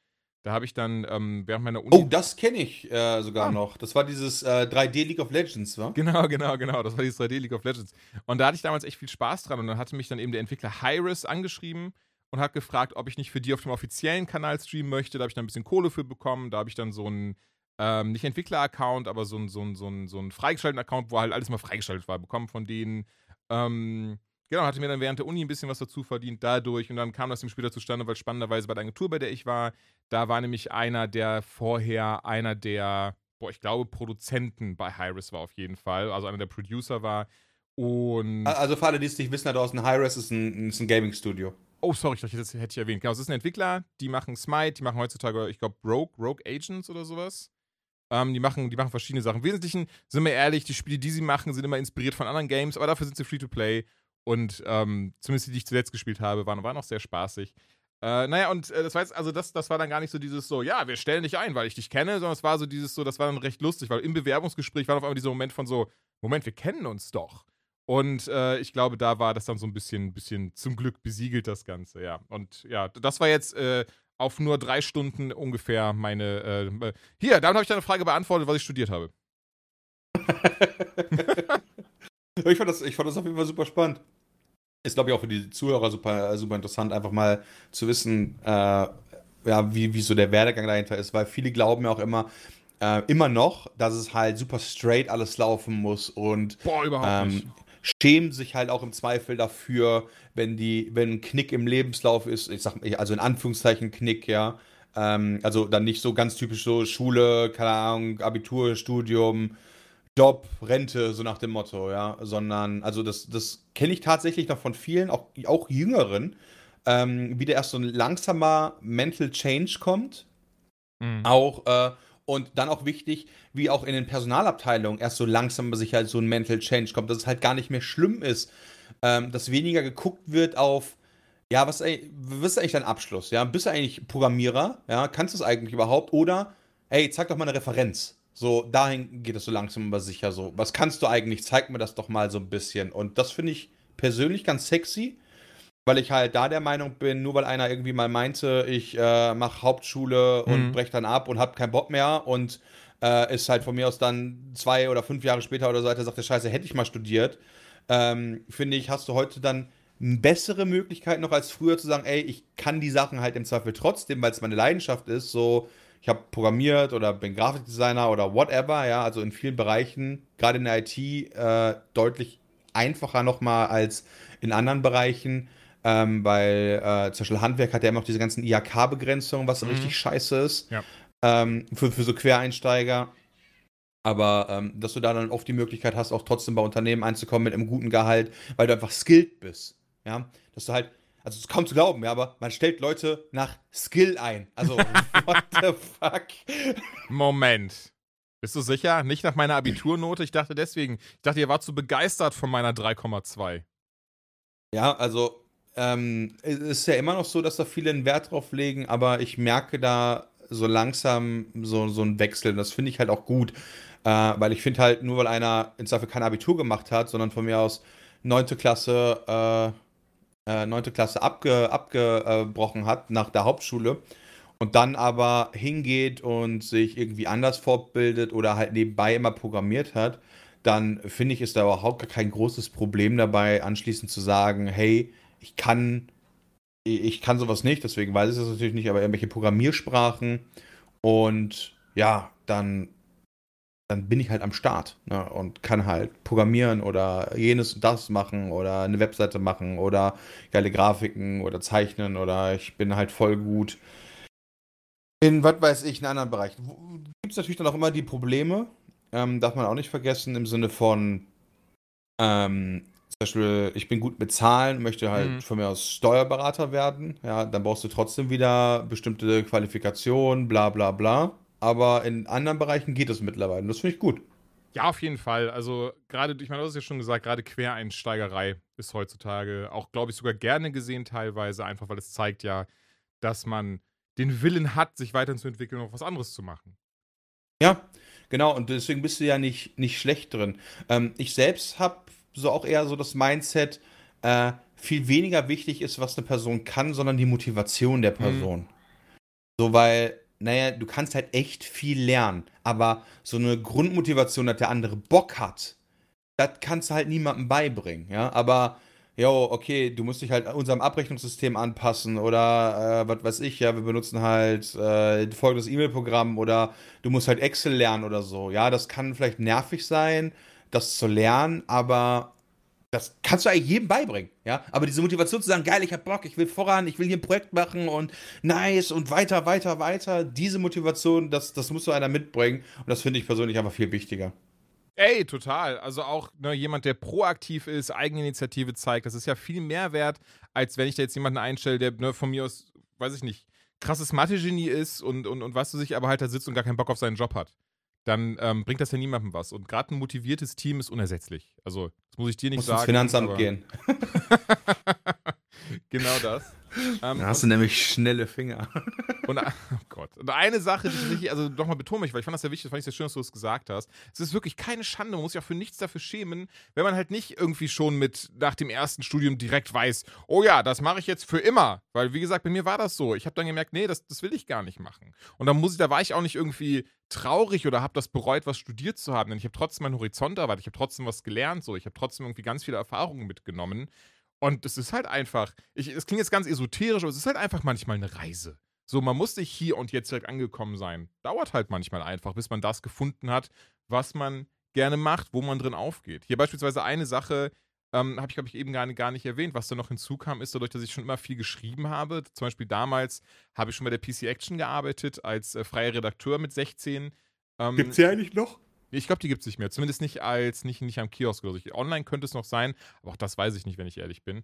da habe ich dann ähm, während meiner Uni. Oh, das kenne ich äh, sogar ah. noch. Das war dieses äh, 3D League of Legends, wa? Genau, genau, genau. Das war dieses 3D League of Legends. Und da hatte ich damals echt viel Spaß dran. Und dann hatte mich dann eben der Entwickler Hyris angeschrieben und hat gefragt, ob ich nicht für die auf dem offiziellen Kanal streamen möchte. Da habe ich dann ein bisschen Kohle für bekommen. Da habe ich dann so einen, ähm, nicht Entwickler-Account, aber so einen so so ein, so ein freigeschalteten Account, wo halt alles mal freigeschaltet war, bekommen von denen. Ähm, Genau, hatte mir dann während der Uni ein bisschen was dazu verdient dadurch und dann kam das ihm später zustande, weil spannenderweise bei der Agentur, bei der ich war, da war nämlich einer, der vorher einer der, boah, ich glaube, Produzenten bei Hyris war auf jeden Fall, also einer der Producer war. Und also für alle, die es nicht wissen da draußen, Hyris ist ein, ist ein Gaming-Studio. Oh, sorry, das hätte ich erwähnt. Genau, es ist ein Entwickler, die machen Smite, die machen heutzutage, ich glaube, Rogue, Rogue Agents oder sowas. Ähm, die, machen, die machen verschiedene Sachen. Im Wesentlichen, sind wir ehrlich, die Spiele, die sie machen, sind immer inspiriert von anderen Games, aber dafür sind sie free to play und ähm, zumindest die, die ich zuletzt gespielt habe, waren, waren auch sehr spaßig. Äh, naja, und äh, das war jetzt, also das, das war dann gar nicht so dieses so, ja, wir stellen dich ein, weil ich dich kenne, sondern es war so dieses so, das war dann recht lustig, weil im Bewerbungsgespräch war auf einmal dieser Moment von so, Moment, wir kennen uns doch. Und äh, ich glaube, da war das dann so ein bisschen, bisschen zum Glück besiegelt, das Ganze, ja. Und ja, das war jetzt äh, auf nur drei Stunden ungefähr meine. Äh, hier, damit habe ich deine Frage beantwortet, was ich studiert habe. ich, fand das, ich fand das auf jeden Fall super spannend ist, glaube ich, auch für die Zuhörer super, super interessant, einfach mal zu wissen, äh, ja, wie, wie so der Werdegang dahinter ist, weil viele glauben ja auch immer, äh, immer noch, dass es halt super straight alles laufen muss und Boah, überhaupt ähm, nicht. schämen sich halt auch im Zweifel dafür, wenn die, wenn ein Knick im Lebenslauf ist, ich sag also in Anführungszeichen Knick, ja. Ähm, also dann nicht so ganz typisch so Schule, keine Ahnung, Abitur, Studium, Job, Rente, so nach dem Motto, ja, sondern, also das, das kenne ich tatsächlich noch von vielen, auch, auch Jüngeren, ähm, wie da erst so ein langsamer Mental Change kommt. Mhm. Auch, äh, und dann auch wichtig, wie auch in den Personalabteilungen erst so langsam sich halt so ein Mental Change kommt, dass es halt gar nicht mehr schlimm ist, ähm, dass weniger geguckt wird auf, ja, was, was ist eigentlich dein Abschluss? Ja, bist du eigentlich Programmierer? Ja, kannst du es eigentlich überhaupt? Oder, hey, zeig doch mal eine Referenz. So, dahin geht es so langsam aber sicher so. Was kannst du eigentlich? Zeig mir das doch mal so ein bisschen. Und das finde ich persönlich ganz sexy, weil ich halt da der Meinung bin, nur weil einer irgendwie mal meinte, ich äh, mache Hauptschule und mhm. brech dann ab und hab keinen Bock mehr und äh, ist halt von mir aus dann zwei oder fünf Jahre später oder so weiter, sagt der Scheiße, hätte ich mal studiert. Ähm, finde ich, hast du heute dann bessere Möglichkeit noch als früher zu sagen, ey, ich kann die Sachen halt im Zweifel trotzdem, weil es meine Leidenschaft ist, so ich habe programmiert oder bin Grafikdesigner oder whatever, ja, also in vielen Bereichen, gerade in der IT, äh, deutlich einfacher nochmal als in anderen Bereichen, ähm, weil äh, zum Beispiel Handwerk hat ja immer noch diese ganzen IHK-Begrenzungen, was mhm. richtig scheiße ist, ja. ähm, für, für so Quereinsteiger. Aber ähm, dass du da dann oft die Möglichkeit hast, auch trotzdem bei Unternehmen einzukommen mit einem guten Gehalt, weil du einfach skilled bist. Ja, dass du halt also es ist kaum zu glauben, ja, aber man stellt Leute nach Skill ein. Also, what the fuck? Moment. Bist du sicher? Nicht nach meiner Abiturnote? Ich dachte deswegen. Ich dachte, ihr wart zu begeistert von meiner 3,2. Ja, also ähm, es ist ja immer noch so, dass da viele einen Wert drauf legen, aber ich merke da so langsam so, so einen Wechsel. Und das finde ich halt auch gut. Äh, weil ich finde halt, nur weil einer ins Zweifel kein Abitur gemacht hat, sondern von mir aus 9. Klasse, äh, 9. Äh, Klasse abge, abgebrochen hat nach der Hauptschule und dann aber hingeht und sich irgendwie anders fortbildet oder halt nebenbei immer programmiert hat, dann finde ich, ist da überhaupt gar kein großes Problem dabei, anschließend zu sagen, hey, ich kann, ich kann sowas nicht, deswegen weiß ich das natürlich nicht, aber irgendwelche Programmiersprachen und ja, dann, dann bin ich halt am Start ne, und kann halt programmieren oder jenes und das machen oder eine Webseite machen oder geile Grafiken oder zeichnen oder ich bin halt voll gut in, was weiß ich, in anderen Bereichen. Gibt es natürlich dann auch immer die Probleme, ähm, darf man auch nicht vergessen, im Sinne von, ähm, zum Beispiel, ich bin gut mit Zahlen, möchte halt mhm. von mir aus Steuerberater werden. Ja, dann brauchst du trotzdem wieder bestimmte Qualifikationen, bla bla bla. Aber in anderen Bereichen geht es mittlerweile. Das finde ich gut. Ja, auf jeden Fall. Also gerade, ich meine, du hast ja schon gesagt, gerade Quereinsteigerei ist heutzutage auch, glaube ich, sogar gerne gesehen teilweise, einfach weil es zeigt ja, dass man den Willen hat, sich weiterzuentwickeln und auch was anderes zu machen. Ja, genau. Und deswegen bist du ja nicht, nicht schlecht drin. Ähm, ich selbst habe so auch eher so das Mindset, äh, viel weniger wichtig ist, was eine Person kann, sondern die Motivation der mhm. Person. Mhm. So, weil, naja, du kannst halt echt viel lernen, aber so eine Grundmotivation, dass der andere Bock hat, das kannst du halt niemandem beibringen, ja. Aber jo, okay, du musst dich halt unserem Abrechnungssystem anpassen oder äh, was weiß ich, ja, wir benutzen halt äh, folgendes E-Mail-Programm oder du musst halt Excel lernen oder so. Ja, das kann vielleicht nervig sein, das zu lernen, aber das kannst du eigentlich jedem beibringen, ja. Aber diese Motivation zu sagen, geil, ich hab Bock, ich will voran, ich will hier ein Projekt machen und nice und weiter, weiter, weiter, diese Motivation, das, das muss so einer mitbringen und das finde ich persönlich einfach viel wichtiger. Ey, total. Also auch ne, jemand, der proaktiv ist, Eigeninitiative zeigt, das ist ja viel mehr wert, als wenn ich da jetzt jemanden einstelle, der ne, von mir aus, weiß ich nicht, krasses Mathe-Genie ist und, und, und was du sich aber halt da sitzt und gar keinen Bock auf seinen Job hat. Dann ähm, bringt das ja niemandem was. Und gerade ein motiviertes Team ist unersetzlich. Also, das muss ich dir nicht muss sagen. Ins Finanzamt gehen. genau das. Ähm, da hast du nämlich schnelle Finger. Und, oh Gott. Und eine Sache, die ich also nochmal betone ich, weil ich fand das sehr wichtig, das fand ich sehr schön, dass du das gesagt hast. Es ist wirklich keine Schande, man muss sich auch für nichts dafür schämen, wenn man halt nicht irgendwie schon mit nach dem ersten Studium direkt weiß, oh ja, das mache ich jetzt für immer. Weil, wie gesagt, bei mir war das so. Ich habe dann gemerkt, nee, das, das will ich gar nicht machen. Und dann muss ich, da war ich auch nicht irgendwie traurig oder habe das bereut, was studiert zu haben, denn ich habe trotzdem meinen Horizont erweitert, ich habe trotzdem was gelernt, so, ich habe trotzdem irgendwie ganz viele Erfahrungen mitgenommen. Und es ist halt einfach, es klingt jetzt ganz esoterisch, aber es ist halt einfach manchmal eine Reise. So, man muss nicht hier und jetzt direkt angekommen sein. Dauert halt manchmal einfach, bis man das gefunden hat, was man gerne macht, wo man drin aufgeht. Hier beispielsweise eine Sache, ähm, habe ich, glaube ich, eben gar, gar nicht erwähnt. Was da noch hinzukam, ist dadurch, dass ich schon immer viel geschrieben habe. Zum Beispiel damals habe ich schon bei der PC Action gearbeitet, als äh, freier Redakteur mit 16. Ähm, Gibt es die eigentlich noch? Ich glaube, die gibt es nicht mehr. Zumindest nicht als, nicht, nicht am Kiosk oder so. Online könnte es noch sein, aber auch das weiß ich nicht, wenn ich ehrlich bin.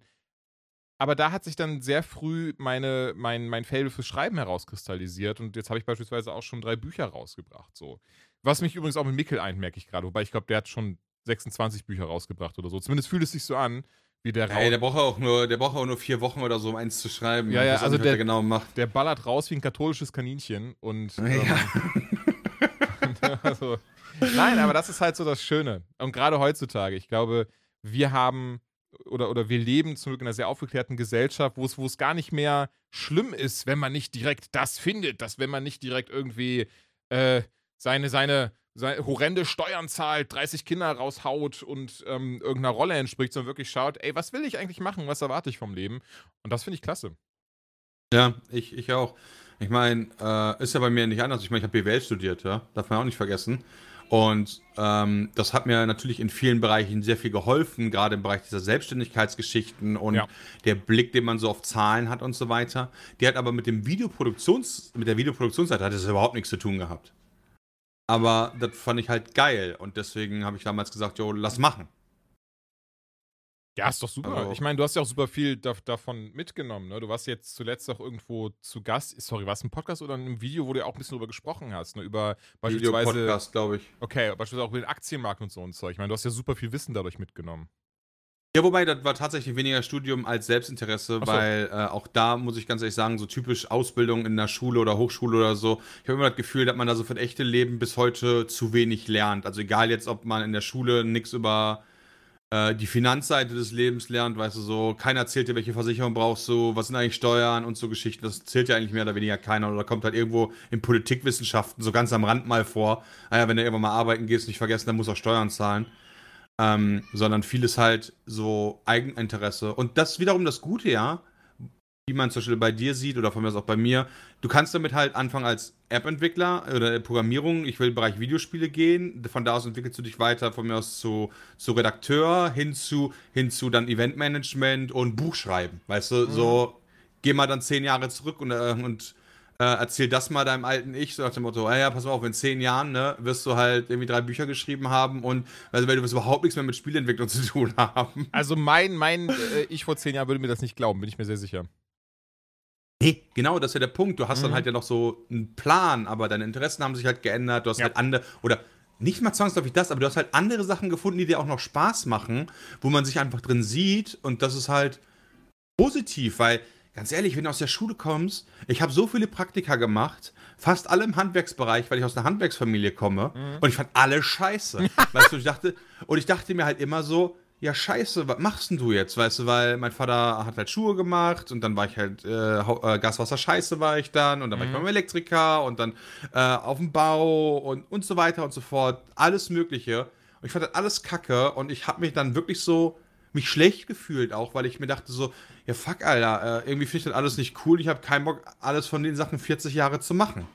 Aber da hat sich dann sehr früh meine, mein, mein Fable fürs Schreiben herauskristallisiert und jetzt habe ich beispielsweise auch schon drei Bücher rausgebracht. So. Was mich übrigens auch mit Mickel eint, merke ich gerade. Wobei ich glaube, der hat schon 26 Bücher rausgebracht oder so. Zumindest fühlt es sich so an, wie der. Hey, der braucht auch nur, der braucht auch nur vier Wochen oder so, um eins zu schreiben. Ja, ja, also der, der, genau macht. Der ballert raus wie ein katholisches Kaninchen und. Ähm, ja. also, Nein, aber das ist halt so das Schöne. Und gerade heutzutage, ich glaube, wir haben oder, oder wir leben zum Glück in einer sehr aufgeklärten Gesellschaft, wo es, gar nicht mehr schlimm ist, wenn man nicht direkt das findet, dass wenn man nicht direkt irgendwie äh, seine, seine, seine horrende Steuern zahlt, 30 Kinder raushaut und ähm, irgendeiner Rolle entspricht, sondern wirklich schaut, ey, was will ich eigentlich machen, was erwarte ich vom Leben? Und das finde ich klasse. Ja, ich, ich auch. Ich meine, äh, ist ja bei mir nicht anders. Ich meine, ich habe BWL studiert, ja. Darf man auch nicht vergessen. Und ähm, das hat mir natürlich in vielen Bereichen sehr viel geholfen, gerade im Bereich dieser Selbstständigkeitsgeschichten und ja. der Blick, den man so auf Zahlen hat und so weiter. Die hat aber mit dem Videoproduktions, mit der Videoproduktionsseite hat das überhaupt nichts zu tun gehabt. Aber das fand ich halt geil und deswegen habe ich damals gesagt, jo, lass machen. Ja, ist doch super. Also- ich meine, du hast ja auch super viel da, davon mitgenommen. Ne? Du warst jetzt zuletzt auch irgendwo zu Gast. Sorry, war es ein Podcast oder ein Video, wo du ja auch ein bisschen drüber gesprochen hast? Ne? Über beispielsweise. Video-Podcast, glaube ich. Okay, beispielsweise auch über den Aktienmarkt und so und Zeug. Ich meine, du hast ja super viel Wissen dadurch mitgenommen. Ja, wobei, das war tatsächlich weniger Studium als Selbstinteresse, so. weil äh, auch da muss ich ganz ehrlich sagen, so typisch Ausbildung in der Schule oder Hochschule oder so, ich habe immer das Gefühl, dass man da so für das echte Leben bis heute zu wenig lernt. Also egal jetzt, ob man in der Schule nichts über äh, die Finanzseite des Lebens lernt, weißt du, so, keiner erzählt dir, welche Versicherung brauchst du, was sind eigentlich Steuern und so Geschichten, das zählt ja eigentlich mehr oder weniger keiner oder kommt halt irgendwo in Politikwissenschaften so ganz am Rand mal vor. Naja, wenn du irgendwann mal arbeiten gehst, nicht vergessen, dann musst du auch Steuern zahlen ähm, sondern vieles halt so Eigeninteresse. Und das wiederum das Gute, ja, wie man zum Beispiel bei dir sieht oder von mir aus auch bei mir. Du kannst damit halt anfangen als App-Entwickler oder Programmierung. Ich will im Bereich Videospiele gehen. Von da aus entwickelst du dich weiter von mir aus zu, zu Redakteur hin zu, hin zu dann Eventmanagement und Buchschreiben. Weißt du, so geh mal dann zehn Jahre zurück und, äh, und äh, erzähl das mal deinem alten Ich, so nach dem Motto, ja, pass mal auf, in zehn Jahren, ne, wirst du halt irgendwie drei Bücher geschrieben haben und also weil du wirst überhaupt nichts mehr mit Spielentwicklung zu tun haben. Also mein, mein äh, Ich vor zehn Jahren würde mir das nicht glauben, bin ich mir sehr sicher. Nee, genau, das ist ja der Punkt. Du hast dann Mhm. halt ja noch so einen Plan, aber deine Interessen haben sich halt geändert. Du hast Ja. halt andere, oder nicht mal zwangsläufig das, aber du hast halt andere Sachen gefunden, die dir auch noch Spaß machen, wo man sich einfach drin sieht und das ist halt positiv, weil ganz ehrlich, wenn du aus der Schule kommst, ich habe so viele Praktika gemacht, fast alle im Handwerksbereich, weil ich aus einer Handwerksfamilie komme und ich fand alle scheiße. weißt du, ich dachte, und ich dachte mir halt immer so, ja scheiße, was machst denn du jetzt, weißt du, weil mein Vater hat halt Schuhe gemacht und dann war ich halt, äh, äh, Gaswasser scheiße war ich dann und dann war ich beim Elektriker und dann äh, auf dem Bau und, und so weiter und so fort, alles mögliche. Und ich fand das alles kacke und ich habe mich dann wirklich so, mich schlecht gefühlt auch, weil ich mir dachte so, ja fuck, Alter, äh, irgendwie finde ich das alles nicht cool. Ich habe keinen Bock, alles von den Sachen 40 Jahre zu machen.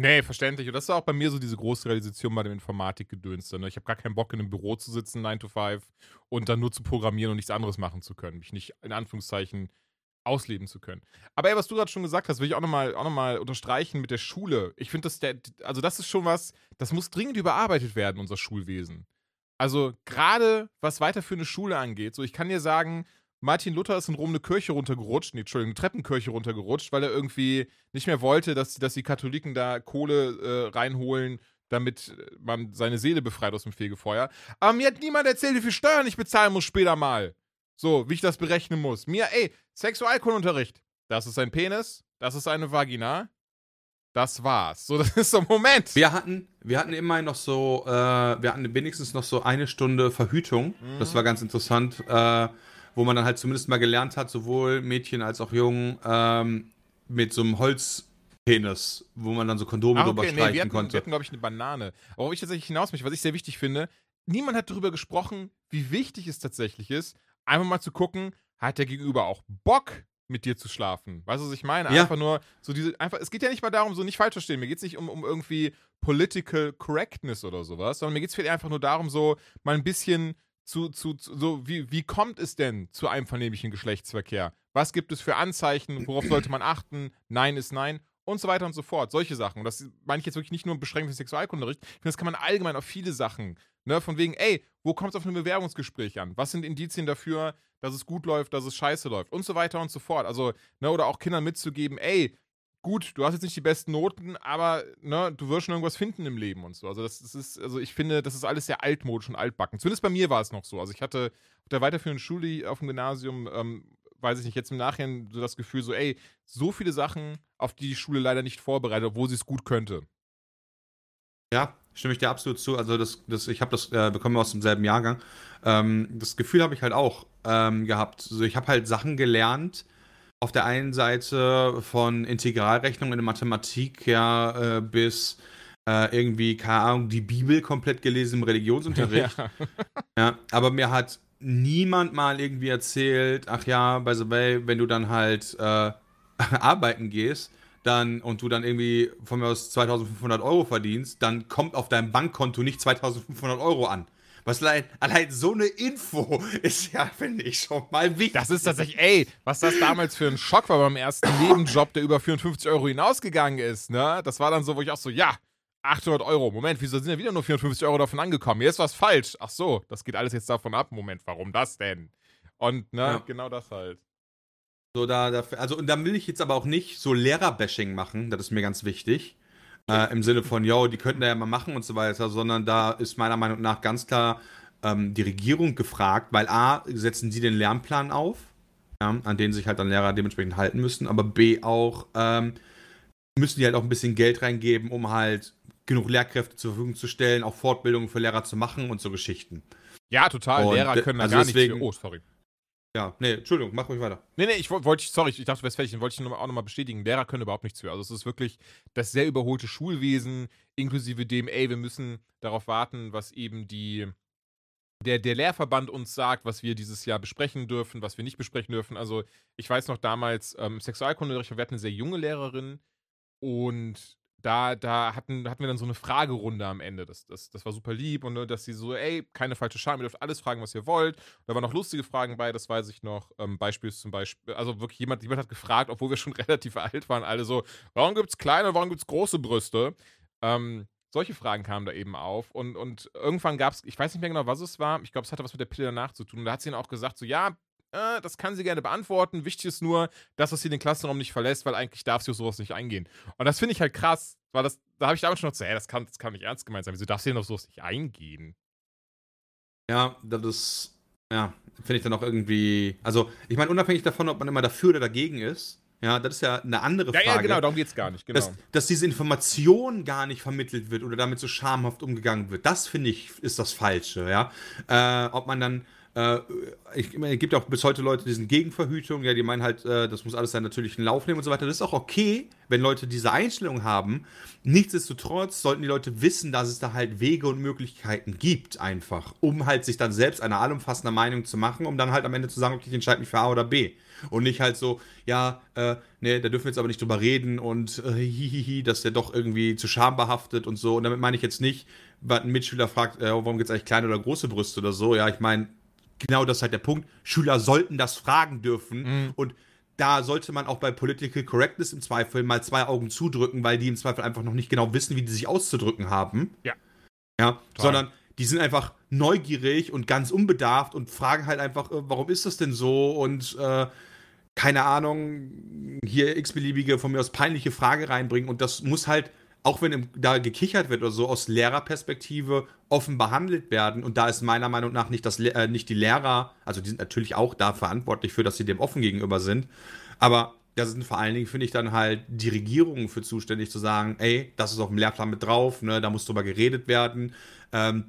Nee, verständlich. Und das ist auch bei mir so diese große Realisation bei dem Informatikgedöns. Ne? Ich habe gar keinen Bock, in einem Büro zu sitzen, 9 to 5, und dann nur zu programmieren und nichts anderes machen zu können. Mich nicht in Anführungszeichen ausleben zu können. Aber ey, was du gerade schon gesagt hast, will ich auch nochmal noch unterstreichen mit der Schule. Ich finde, das also das ist schon was, das muss dringend überarbeitet werden, unser Schulwesen. Also gerade was weiterführende Schule angeht, so ich kann dir sagen, Martin Luther ist in Rom eine Kirche runtergerutscht, nee, Entschuldigung, eine Treppenkirche runtergerutscht, weil er irgendwie nicht mehr wollte, dass, dass die Katholiken da Kohle äh, reinholen, damit man seine Seele befreit aus dem Fegefeuer. Aber mir hat niemand erzählt, wie viel Steuern ich bezahlen muss später mal. So, wie ich das berechnen muss. Mir, ey, Sexualkundenunterricht. Das ist ein Penis, das ist eine Vagina. Das war's. So, das ist so ein Moment. Wir hatten, wir hatten immerhin noch so, äh, wir hatten wenigstens noch so eine Stunde Verhütung. Das war ganz interessant, äh, wo man dann halt zumindest mal gelernt hat, sowohl Mädchen als auch Jungen, ähm, mit so einem Holzpenis, wo man dann so Kondome Ah, drüber okay, nee, streichen wir hatten, konnte. wir hatten glaube ich, eine Banane. Aber worauf ich tatsächlich hinaus möchte, was ich sehr wichtig finde, niemand hat darüber gesprochen, wie wichtig es tatsächlich ist, einfach mal zu gucken, hat der Gegenüber auch Bock, mit dir zu schlafen? Weißt du, was ich meine? Ja. Einfach nur so diese, einfach, es geht ja nicht mal darum, so nicht falsch verstehen, mir geht es nicht um, um irgendwie Political Correctness oder sowas, sondern mir geht es einfach nur darum, so mal ein bisschen zu, zu, zu so, wie, wie kommt es denn zu einem vernehmlichen Geschlechtsverkehr? Was gibt es für Anzeichen? Worauf sollte man achten? Nein ist Nein und so weiter und so fort. Solche Sachen. Und das meine ich jetzt wirklich nicht nur beschränkt für Sexualkundenunterricht. Ich finde, das kann man allgemein auf viele Sachen. Ne? Von wegen, ey, wo kommt es auf ein Bewerbungsgespräch an? Was sind Indizien dafür, dass es gut läuft, dass es scheiße läuft? Und so weiter und so fort. Also, ne, oder auch Kindern mitzugeben, ey, gut, du hast jetzt nicht die besten Noten, aber ne, du wirst schon irgendwas finden im Leben und so. Also, das, das ist, also ich finde, das ist alles sehr altmodisch und altbacken. Zumindest bei mir war es noch so. Also, ich hatte auf der weiterführenden Schule auf dem Gymnasium, ähm, weiß ich nicht, jetzt im Nachhinein so das Gefühl, so, ey, so viele Sachen, auf die die Schule leider nicht vorbereitet, obwohl sie es gut könnte. Ja, stimme ich dir absolut zu. Also das, das, ich habe das äh, bekommen aus demselben Jahrgang. Ähm, das Gefühl habe ich halt auch ähm, gehabt. Also ich habe halt Sachen gelernt. Auf der einen Seite von Integralrechnung in der Mathematik ja äh, bis äh, irgendwie, keine Ahnung, die Bibel komplett gelesen im Religionsunterricht. Ja. Ja, aber mir hat niemand mal irgendwie erzählt, ach ja, by the way, wenn du dann halt äh, arbeiten gehst, dann und du dann irgendwie von mir aus 2500 Euro verdienst, dann kommt auf deinem Bankkonto nicht 2500 Euro an. Was allein, allein so eine Info ist ja, finde ich, schon mal wichtig. Das ist tatsächlich, ey, was das damals für ein Schock war beim ersten Nebenjob, der über 54 Euro hinausgegangen ist, ne? Das war dann so, wo ich auch so, ja, 800 Euro. Moment, wieso sind ja wieder nur 54 Euro davon angekommen? Hier ist was falsch. Ach so, das geht alles jetzt davon ab. Moment, warum das denn? Und, ne, ja. genau das halt. So, da, da, also, und dann will ich jetzt aber auch nicht so Lehrerbashing machen, das ist mir ganz wichtig. Äh, Im Sinne von, yo, die könnten da ja mal machen und so weiter, sondern da ist meiner Meinung nach ganz klar ähm, die Regierung gefragt, weil A, setzen sie den Lernplan auf, ja, an den sich halt dann Lehrer dementsprechend halten müssen, aber B auch, ähm, müssen die halt auch ein bisschen Geld reingeben, um halt genug Lehrkräfte zur Verfügung zu stellen, auch Fortbildungen für Lehrer zu machen und so Geschichten. Ja, total. Und Lehrer können da also gar deswegen, nicht. Oh, sorry. Ja, nee, Entschuldigung, mach ruhig weiter. Nee, nee, ich wollte, sorry, ich dachte, den wollte ich auch nochmal bestätigen. Lehrer können überhaupt nichts für. Also, es ist wirklich das sehr überholte Schulwesen, inklusive dem, ey, wir müssen darauf warten, was eben die, der, der Lehrverband uns sagt, was wir dieses Jahr besprechen dürfen, was wir nicht besprechen dürfen. Also, ich weiß noch damals, ähm, Sexualkundeunterricht, wir hatten eine sehr junge Lehrerin und da, da hatten, hatten wir dann so eine Fragerunde am Ende. Das, das, das war super lieb und ne, dass sie so, ey, keine falsche Scham, ihr dürft alles fragen, was ihr wollt. Da waren noch lustige Fragen bei, das weiß ich noch. Ähm, Beispiel zum Beispiel, also wirklich jemand, jemand hat gefragt, obwohl wir schon relativ alt waren, alle so, warum gibt es kleine, warum gibt es große Brüste? Ähm, solche Fragen kamen da eben auf und, und irgendwann gab es, ich weiß nicht mehr genau, was es war, ich glaube, es hatte was mit der Pille danach zu tun. Und da hat sie dann auch gesagt, so, ja, äh, das kann sie gerne beantworten. Wichtig ist nur, dass sie den Klassenraum nicht verlässt, weil eigentlich darf sie auf sowas nicht eingehen. Und das finde ich halt krass, weil das, da habe ich damals schon noch gesagt, hey, das kann, das kann nicht ernst gemeint sein. Wieso darf sie denn auf sowas nicht eingehen? Ja, das ist, ja, finde ich dann auch irgendwie, also ich meine, unabhängig davon, ob man immer dafür oder dagegen ist, ja, das ist ja eine andere Frage. Ja, ja genau, darum geht es gar nicht. Genau. Dass, dass, diese Information gar nicht vermittelt wird oder damit so schamhaft umgegangen wird, das finde ich, ist das Falsche, ja. Äh, ob man dann äh, ich, es gibt auch bis heute Leute, die sind gegen Verhütung, ja, die meinen halt, äh, das muss alles seinen natürlichen Lauf nehmen und so weiter. Das ist auch okay, wenn Leute diese Einstellung haben. Nichtsdestotrotz sollten die Leute wissen, dass es da halt Wege und Möglichkeiten gibt, einfach, um halt sich dann selbst eine allumfassende Meinung zu machen, um dann halt am Ende zu sagen, okay, ich entscheide mich für A oder B. Und nicht halt so, ja, äh, nee, da dürfen wir jetzt aber nicht drüber reden und äh, hihihi, dass der doch irgendwie zu schambehaftet und so. Und damit meine ich jetzt nicht, weil ein Mitschüler fragt, äh, warum gibt es eigentlich kleine oder große Brüste oder so. Ja, ich meine, genau das ist halt der Punkt. Schüler sollten das fragen dürfen mhm. und da sollte man auch bei Political Correctness im Zweifel mal zwei Augen zudrücken, weil die im Zweifel einfach noch nicht genau wissen, wie die sich auszudrücken haben. Ja. Ja, Toll. sondern die sind einfach neugierig und ganz unbedarft und fragen halt einfach, äh, warum ist das denn so und äh, keine Ahnung, hier x-beliebige, von mir aus peinliche Frage reinbringen und das muss halt auch wenn da gekichert wird oder so, aus Lehrerperspektive offen behandelt werden. Und da ist meiner Meinung nach nicht, das, äh, nicht die Lehrer, also die sind natürlich auch da verantwortlich für, dass sie dem offen gegenüber sind. Aber da sind vor allen Dingen, finde ich, dann halt die Regierungen für zuständig zu sagen, ey, das ist auf dem Lehrplan mit drauf, ne, da muss drüber geredet werden. Ähm,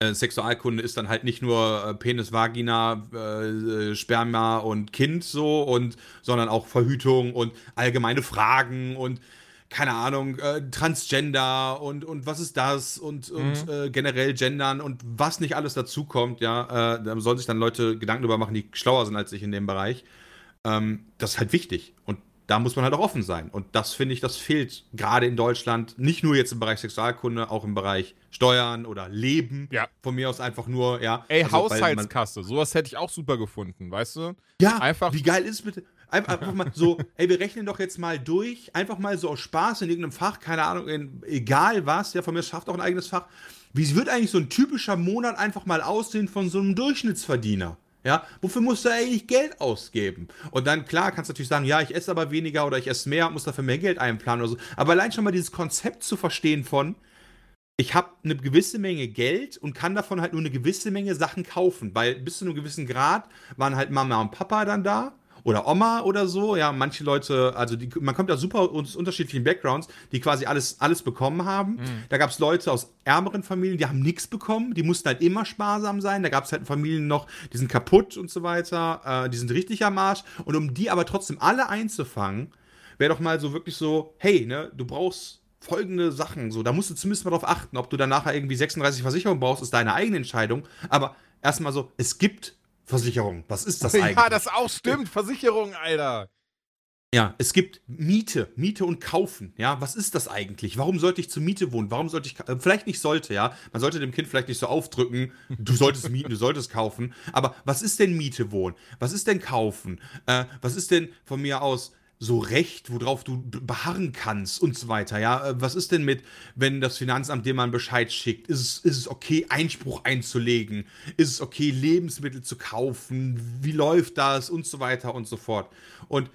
äh, Sexualkunde ist dann halt nicht nur äh, Penis, Vagina, äh, Sperma und Kind so und sondern auch Verhütung und allgemeine Fragen und keine Ahnung, äh, Transgender und, und was ist das und, und mhm. äh, generell Gendern und was nicht alles dazukommt, ja, äh, da sollen sich dann Leute Gedanken darüber machen, die schlauer sind als ich in dem Bereich. Ähm, das ist halt wichtig und da muss man halt auch offen sein. Und das finde ich, das fehlt gerade in Deutschland, nicht nur jetzt im Bereich Sexualkunde, auch im Bereich Steuern oder Leben. Ja. Von mir aus einfach nur, ja. Ey, also, Haushaltskasse, sowas hätte ich auch super gefunden, weißt du? Ja, einfach. Wie geil ist bitte? Einfach, mal so, ey, wir rechnen doch jetzt mal durch, einfach mal so aus Spaß in irgendeinem Fach, keine Ahnung, in, egal was, der von mir schafft auch ein eigenes Fach. Wie wird eigentlich so ein typischer Monat einfach mal aussehen von so einem Durchschnittsverdiener? Ja, wofür musst du eigentlich Geld ausgeben? Und dann, klar, kannst du natürlich sagen, ja, ich esse aber weniger oder ich esse mehr, muss dafür mehr Geld einplanen oder so. Aber allein schon mal dieses Konzept zu verstehen von, ich habe eine gewisse Menge Geld und kann davon halt nur eine gewisse Menge Sachen kaufen, weil bis zu einem gewissen Grad waren halt Mama und Papa dann da oder Oma oder so. Ja, manche Leute, also die, man kommt ja super aus unterschiedlichen Backgrounds, die quasi alles, alles bekommen haben. Mhm. Da gab es Leute aus ärmeren Familien, die haben nichts bekommen, die mussten halt immer sparsam sein. Da gab es halt Familien noch, die sind kaputt und so weiter, äh, die sind richtig am Arsch. Und um die aber trotzdem alle einzufangen, wäre doch mal so wirklich so, hey, ne, du brauchst folgende Sachen, so, da musst du zumindest mal drauf achten, ob du dann nachher irgendwie 36 Versicherungen brauchst, ist deine eigene Entscheidung. Aber erstmal so, es gibt Versicherung. Was ist das eigentlich? Ja, das auch stimmt. Versicherung, Alter. Ja, es gibt Miete, Miete und Kaufen. Ja, was ist das eigentlich? Warum sollte ich zur Miete wohnen? Warum sollte ich, äh, vielleicht nicht sollte, ja. Man sollte dem Kind vielleicht nicht so aufdrücken, du solltest mieten, du solltest kaufen. Aber was ist denn Miete wohnen? Was ist denn kaufen? Äh, was ist denn von mir aus so Recht, worauf du beharren kannst und so weiter. Ja, äh, was ist denn mit, wenn das Finanzamt dir mal einen Bescheid schickt? Ist es, ist es okay, Einspruch einzulegen? Ist es okay, Lebensmittel zu kaufen? Wie läuft das und so weiter und so fort? Und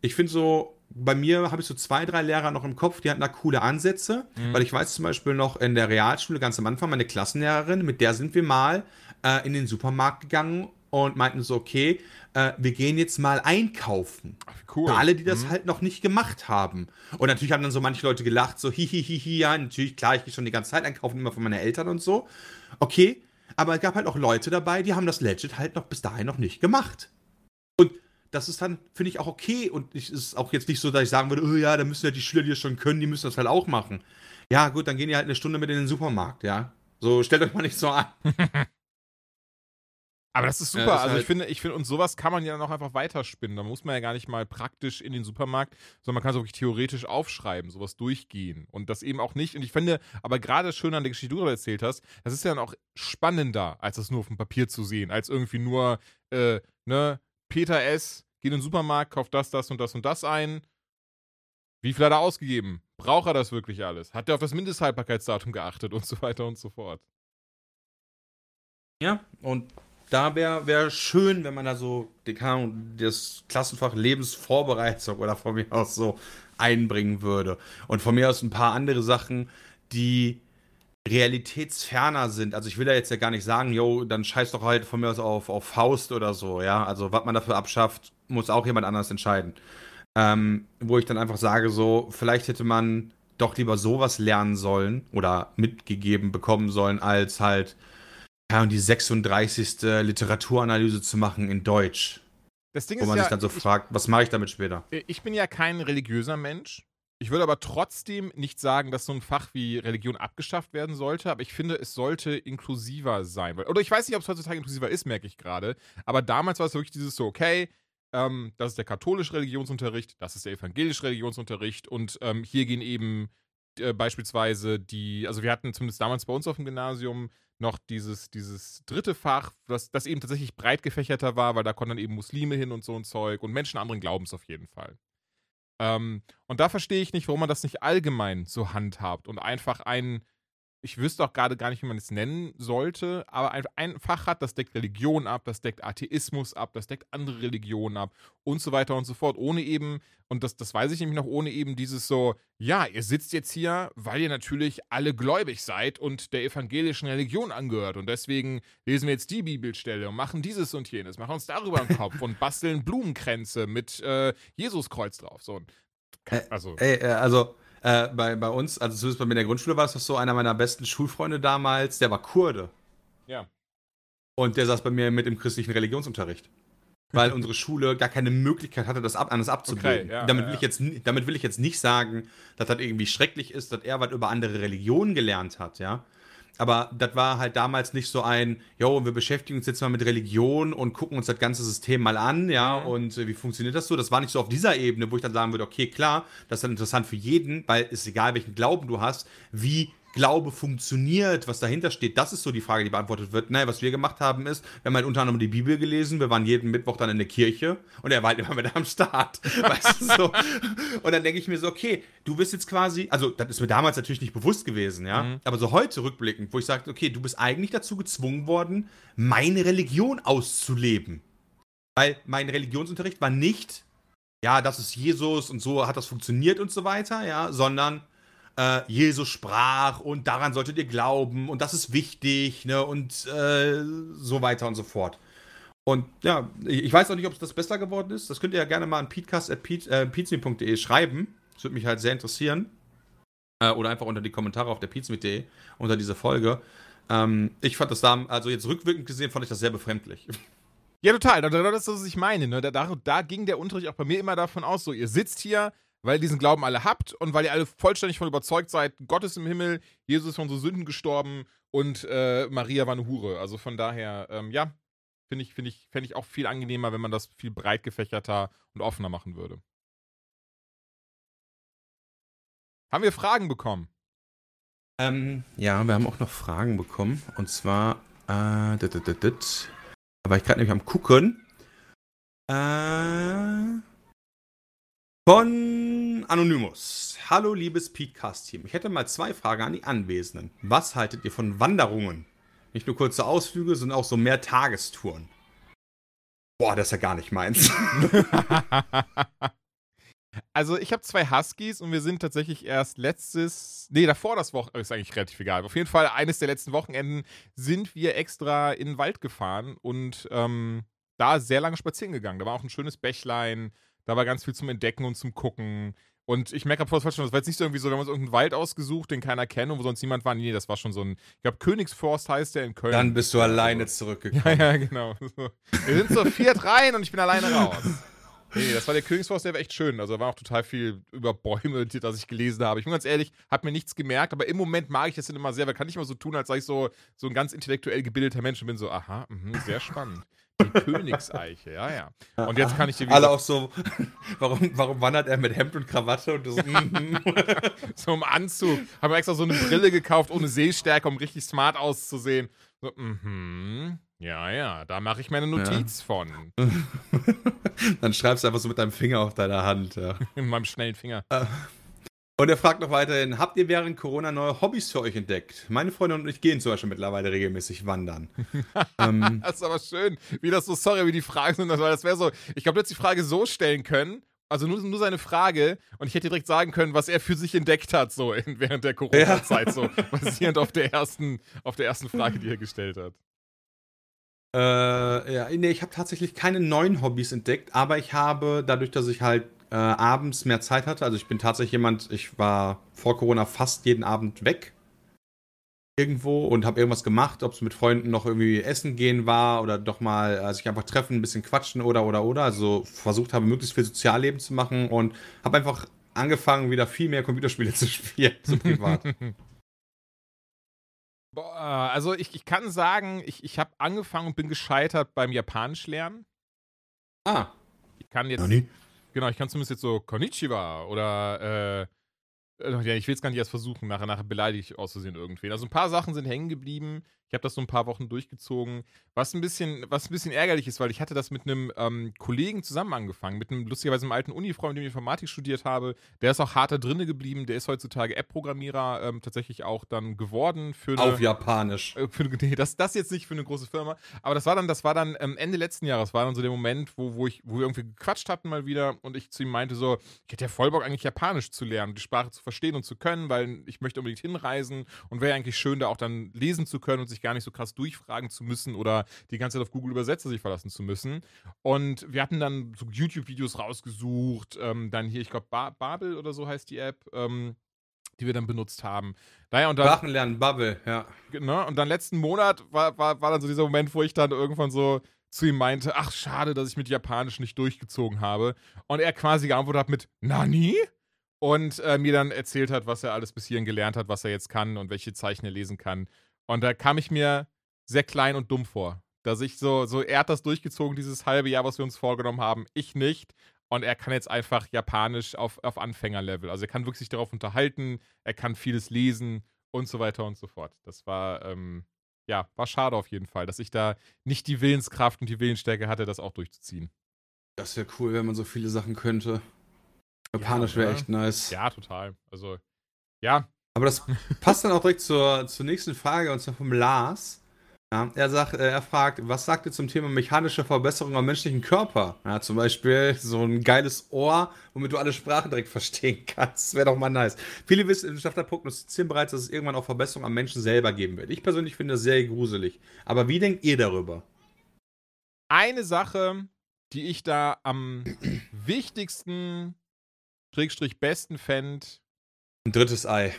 ich finde so, bei mir habe ich so zwei, drei Lehrer noch im Kopf, die hatten da coole Ansätze, mhm. weil ich weiß zum Beispiel noch in der Realschule ganz am Anfang, meine Klassenlehrerin, mit der sind wir mal äh, in den Supermarkt gegangen und meinten so, okay, äh, wir gehen jetzt mal einkaufen. Ach, cool. Für alle, die das mhm. halt noch nicht gemacht haben. Und natürlich haben dann so manche Leute gelacht, so hihihihi, ja, natürlich, klar, ich gehe schon die ganze Zeit einkaufen, immer von meinen Eltern und so. Okay, aber es gab halt auch Leute dabei, die haben das legit halt noch bis dahin noch nicht gemacht. Und das ist dann, finde ich, auch okay. Und es ist auch jetzt nicht so, dass ich sagen würde, oh ja, da müssen ja die Schüler, die das schon können, die müssen das halt auch machen. Ja, gut, dann gehen die halt eine Stunde mit in den Supermarkt, ja. So, stellt euch mal nicht so an. Aber das ist super. Ja, das also halt ich finde, ich finde, und sowas kann man ja dann auch einfach weiterspinnen. Da muss man ja gar nicht mal praktisch in den Supermarkt, sondern man kann es wirklich theoretisch aufschreiben, sowas durchgehen. Und das eben auch nicht. Und ich finde, aber gerade schön an der Geschichte, die du erzählt hast, das ist ja dann auch spannender, als das nur auf dem Papier zu sehen, als irgendwie nur, äh, ne, Peter S. geht in den Supermarkt, kauft das, das und das und das ein. Wie viel hat er ausgegeben? Braucht er das wirklich alles? Hat er auf das Mindesthaltbarkeitsdatum geachtet und so weiter und so fort? Ja, und da wäre wär schön, wenn man da so das Klassenfach Lebensvorbereitung oder von mir aus so einbringen würde. Und von mir aus ein paar andere Sachen, die realitätsferner sind. Also ich will ja jetzt ja gar nicht sagen, yo, dann scheiß doch halt von mir aus auf, auf Faust oder so, ja. Also was man dafür abschafft, muss auch jemand anders entscheiden. Ähm, wo ich dann einfach sage, so, vielleicht hätte man doch lieber sowas lernen sollen oder mitgegeben bekommen sollen, als halt ja, und die 36. Literaturanalyse zu machen in Deutsch. Das Ding wo man ja, sich dann so ich, fragt, was mache ich damit später? Ich bin ja kein religiöser Mensch. Ich würde aber trotzdem nicht sagen, dass so ein Fach wie Religion abgeschafft werden sollte, aber ich finde, es sollte inklusiver sein. Oder ich weiß nicht, ob es heutzutage inklusiver ist, merke ich gerade. Aber damals war es wirklich dieses so, okay, ähm, das ist der katholische Religionsunterricht, das ist der evangelische Religionsunterricht und ähm, hier gehen eben äh, beispielsweise die, also wir hatten zumindest damals bei uns auf dem Gymnasium noch dieses, dieses dritte Fach, das, das eben tatsächlich breit gefächerter war, weil da konnten dann eben Muslime hin und so ein Zeug und Menschen anderen Glaubens auf jeden Fall. Ähm, und da verstehe ich nicht, warum man das nicht allgemein so handhabt und einfach einen ich wüsste auch gerade gar nicht, wie man es nennen sollte, aber ein, ein Fach hat, das deckt Religion ab, das deckt Atheismus ab, das deckt andere Religionen ab und so weiter und so fort, ohne eben, und das, das weiß ich nämlich noch, ohne eben dieses so, ja, ihr sitzt jetzt hier, weil ihr natürlich alle gläubig seid und der evangelischen Religion angehört und deswegen lesen wir jetzt die Bibelstelle und machen dieses und jenes, machen uns darüber im Kopf und basteln Blumenkränze mit äh, Jesuskreuz drauf. So, also. Äh, ey, also äh, bei, bei uns, also zumindest bei mir in der Grundschule war es doch so, einer meiner besten Schulfreunde damals, der war Kurde. Ja. Und der saß bei mir mit im christlichen Religionsunterricht. Weil unsere Schule gar keine Möglichkeit hatte, das ab, anders abzubilden. Okay, ja, damit, ja, will Ich jetzt, damit will ich jetzt nicht sagen, dass das irgendwie schrecklich ist, dass er was über andere Religionen gelernt hat, ja. Aber das war halt damals nicht so ein, jo, wir beschäftigen uns jetzt mal mit Religion und gucken uns das ganze System mal an, ja, mhm. und äh, wie funktioniert das so? Das war nicht so auf dieser Ebene, wo ich dann sagen würde, okay, klar, das ist dann interessant für jeden, weil es ist egal, welchen Glauben du hast, wie Glaube funktioniert, was dahinter steht, das ist so die Frage, die beantwortet wird. Naja, was wir gemacht haben ist, wir haben halt unter anderem die Bibel gelesen, wir waren jeden Mittwoch dann in der Kirche und er war halt immer mit am Start. weißt du, so. Und dann denke ich mir so, okay, du bist jetzt quasi, also das ist mir damals natürlich nicht bewusst gewesen, ja, mhm. aber so heute rückblickend, wo ich sage, okay, du bist eigentlich dazu gezwungen worden, meine Religion auszuleben. Weil mein Religionsunterricht war nicht, ja, das ist Jesus und so hat das funktioniert und so weiter, ja, sondern äh, Jesus sprach und daran solltet ihr glauben und das ist wichtig, ne, und äh, so weiter und so fort. Und ja, ich weiß auch nicht, ob das besser geworden ist. Das könnt ihr ja gerne mal an peatcast.peatsme.de äh, schreiben. Das würde mich halt sehr interessieren. Äh, oder einfach unter die Kommentare auf der peatsme.de unter diese Folge. Ähm, ich fand das da, also jetzt rückwirkend gesehen, fand ich das sehr befremdlich. Ja, total. Das ist das, was ich meine. Ne? Da, da, da ging der Unterricht auch bei mir immer davon aus, so, ihr sitzt hier, weil ihr diesen Glauben alle habt und weil ihr alle vollständig von überzeugt seid, Gott ist im Himmel, Jesus ist von so Sünden gestorben und äh, Maria war eine Hure. Also von daher, ähm, ja, finde ich, finde ich, fände ich auch viel angenehmer, wenn man das viel breit gefächerter und offener machen würde. Haben wir Fragen bekommen? Ähm, ja, wir haben auch noch Fragen bekommen. Und zwar, äh, da war ich gerade nämlich am gucken. Äh, Von Anonymous. Hallo, liebes Podcast-Team. Ich hätte mal zwei Fragen an die Anwesenden. Was haltet ihr von Wanderungen? Nicht nur kurze Ausflüge, sondern auch so mehr Tagestouren. Boah, das ist ja gar nicht meins. also, ich habe zwei Huskies und wir sind tatsächlich erst letztes, nee, davor das Wochenende, ist eigentlich relativ egal. Auf jeden Fall, eines der letzten Wochenenden sind wir extra in den Wald gefahren und ähm, da sehr lange spazieren gegangen. Da war auch ein schönes Bächlein, da war ganz viel zum Entdecken und zum Gucken. Und ich merke gerade schon, das war jetzt nicht so irgendwie so, wir haben uns irgendeinen Wald ausgesucht, den keiner kennt und wo sonst niemand war. Nee, das war schon so ein, ich glaube, Königsforst heißt der in Köln. Dann bist du alleine zurückgekommen. Ja, ja, genau. Wir sind so viert rein und ich bin alleine raus. Nee, das war der Königsforst, der war echt schön. Also da war auch total viel über Bäume, das ich gelesen habe. Ich bin ganz ehrlich, habe mir nichts gemerkt, aber im Moment mag ich das dann immer sehr, weil kann ich immer so tun, als sei ich so, so ein ganz intellektuell gebildeter Mensch und bin so, aha, mh, sehr spannend. Die Königseiche, ja, ja. Und jetzt kann ich dir wieder. Alle auch so, warum, warum wandert er mit Hemd und Krawatte und so, mhm. so im Anzug. Haben wir extra so eine Brille gekauft, ohne Sehstärke, um richtig smart auszusehen. So, mhm. Ja, ja, da mache ich mir eine Notiz ja. von. Dann schreibst du einfach so mit deinem Finger auf deiner Hand, ja. In meinem schnellen Finger. Und er fragt noch weiterhin: Habt ihr während Corona neue Hobbys für euch entdeckt? Meine Freundin und ich gehen zum Beispiel mittlerweile regelmäßig wandern. ähm, das ist aber schön, wie das so, sorry, wie die Fragen sind. Das wäre so, ich glaube, du hättest die Frage so stellen können. Also nur, nur seine Frage und ich hätte direkt sagen können, was er für sich entdeckt hat, so in, während der Corona-Zeit, ja. so basierend auf der ersten, auf der ersten Frage, die er gestellt hat. Äh, ja, nee, ich habe tatsächlich keine neuen Hobbys entdeckt, aber ich habe, dadurch, dass ich halt äh, abends mehr Zeit hatte. Also ich bin tatsächlich jemand, ich war vor Corona fast jeden Abend weg irgendwo und habe irgendwas gemacht, ob es mit Freunden noch irgendwie essen gehen war oder doch mal also ich einfach treffen, ein bisschen quatschen oder oder oder. Also versucht habe, möglichst viel Sozialleben zu machen und habe einfach angefangen, wieder viel mehr Computerspiele zu spielen, so privat. Boah, also ich, ich kann sagen, ich, ich habe angefangen und bin gescheitert beim Japanisch lernen. Ah. Ich kann jetzt. Nani? Genau, ich kann zumindest jetzt so Konnichiwa oder äh, äh, ja, ich will es gar nicht erst versuchen, nachher, nachher beleidige ich auszusehen irgendwen. Also ein paar Sachen sind hängen geblieben. Ich habe das so ein paar Wochen durchgezogen. Was ein bisschen, was ein bisschen ärgerlich ist, weil ich hatte das mit einem ähm, Kollegen zusammen angefangen, mit einem lustigerweise einem alten Unifreund, mit dem ich Informatik studiert habe. Der ist auch harter drinne geblieben. Der ist heutzutage App-Programmierer ähm, tatsächlich auch dann geworden für eine, Auf Japanisch. Äh, für, nee, das, das jetzt nicht für eine große Firma. Aber das war dann, das war dann ähm, Ende letzten Jahres, war dann so der Moment, wo, wo, ich, wo wir irgendwie gequatscht hatten mal wieder und ich zu ihm meinte so, ich hätte ja voll Bock eigentlich Japanisch zu lernen, die Sprache zu verstehen und zu können, weil ich möchte unbedingt hinreisen und wäre eigentlich schön, da auch dann lesen zu können und sich gar nicht so krass durchfragen zu müssen oder die ganze Zeit auf Google Übersetzer sich verlassen zu müssen. Und wir hatten dann so YouTube-Videos rausgesucht, ähm, dann hier, ich glaube, ba Babel oder so heißt die App. Ähm, die wir dann benutzt haben. Naja, und dann. Sprachen lernen, Bubble, ja. Ne, und dann letzten Monat war, war, war dann so dieser Moment, wo ich dann irgendwann so zu ihm meinte, ach, schade, dass ich mit Japanisch nicht durchgezogen habe. Und er quasi geantwortet hat mit Nani? und äh, mir dann erzählt hat, was er alles bis hierhin gelernt hat, was er jetzt kann und welche Zeichen er lesen kann. Und da kam ich mir sehr klein und dumm vor. Dass ich so, so, er hat das durchgezogen, dieses halbe Jahr, was wir uns vorgenommen haben, ich nicht. Und er kann jetzt einfach Japanisch auf, auf Anfängerlevel. Also er kann wirklich sich darauf unterhalten, er kann vieles lesen und so weiter und so fort. Das war, ähm, ja, war schade auf jeden Fall, dass ich da nicht die Willenskraft und die Willensstärke hatte, das auch durchzuziehen. Das wäre cool, wenn man so viele Sachen könnte. Japanisch wäre echt nice. Ja, total. Also, ja. Aber das passt dann auch direkt zur, zur nächsten Frage, und zwar vom Lars. Ja, er, sagt, äh, er fragt, was sagt ihr zum Thema mechanische Verbesserung am menschlichen Körper? Ja, zum Beispiel so ein geiles Ohr, womit du alle Sprachen direkt verstehen kannst. Das wäre doch mal nice. Viele Wissenschaftler prognostizieren bereits, dass es irgendwann auch Verbesserungen am Menschen selber geben wird. Ich persönlich finde das sehr gruselig. Aber wie denkt ihr darüber? Eine Sache, die ich da am wichtigsten Schrägstrich besten fände. Ein drittes Ei.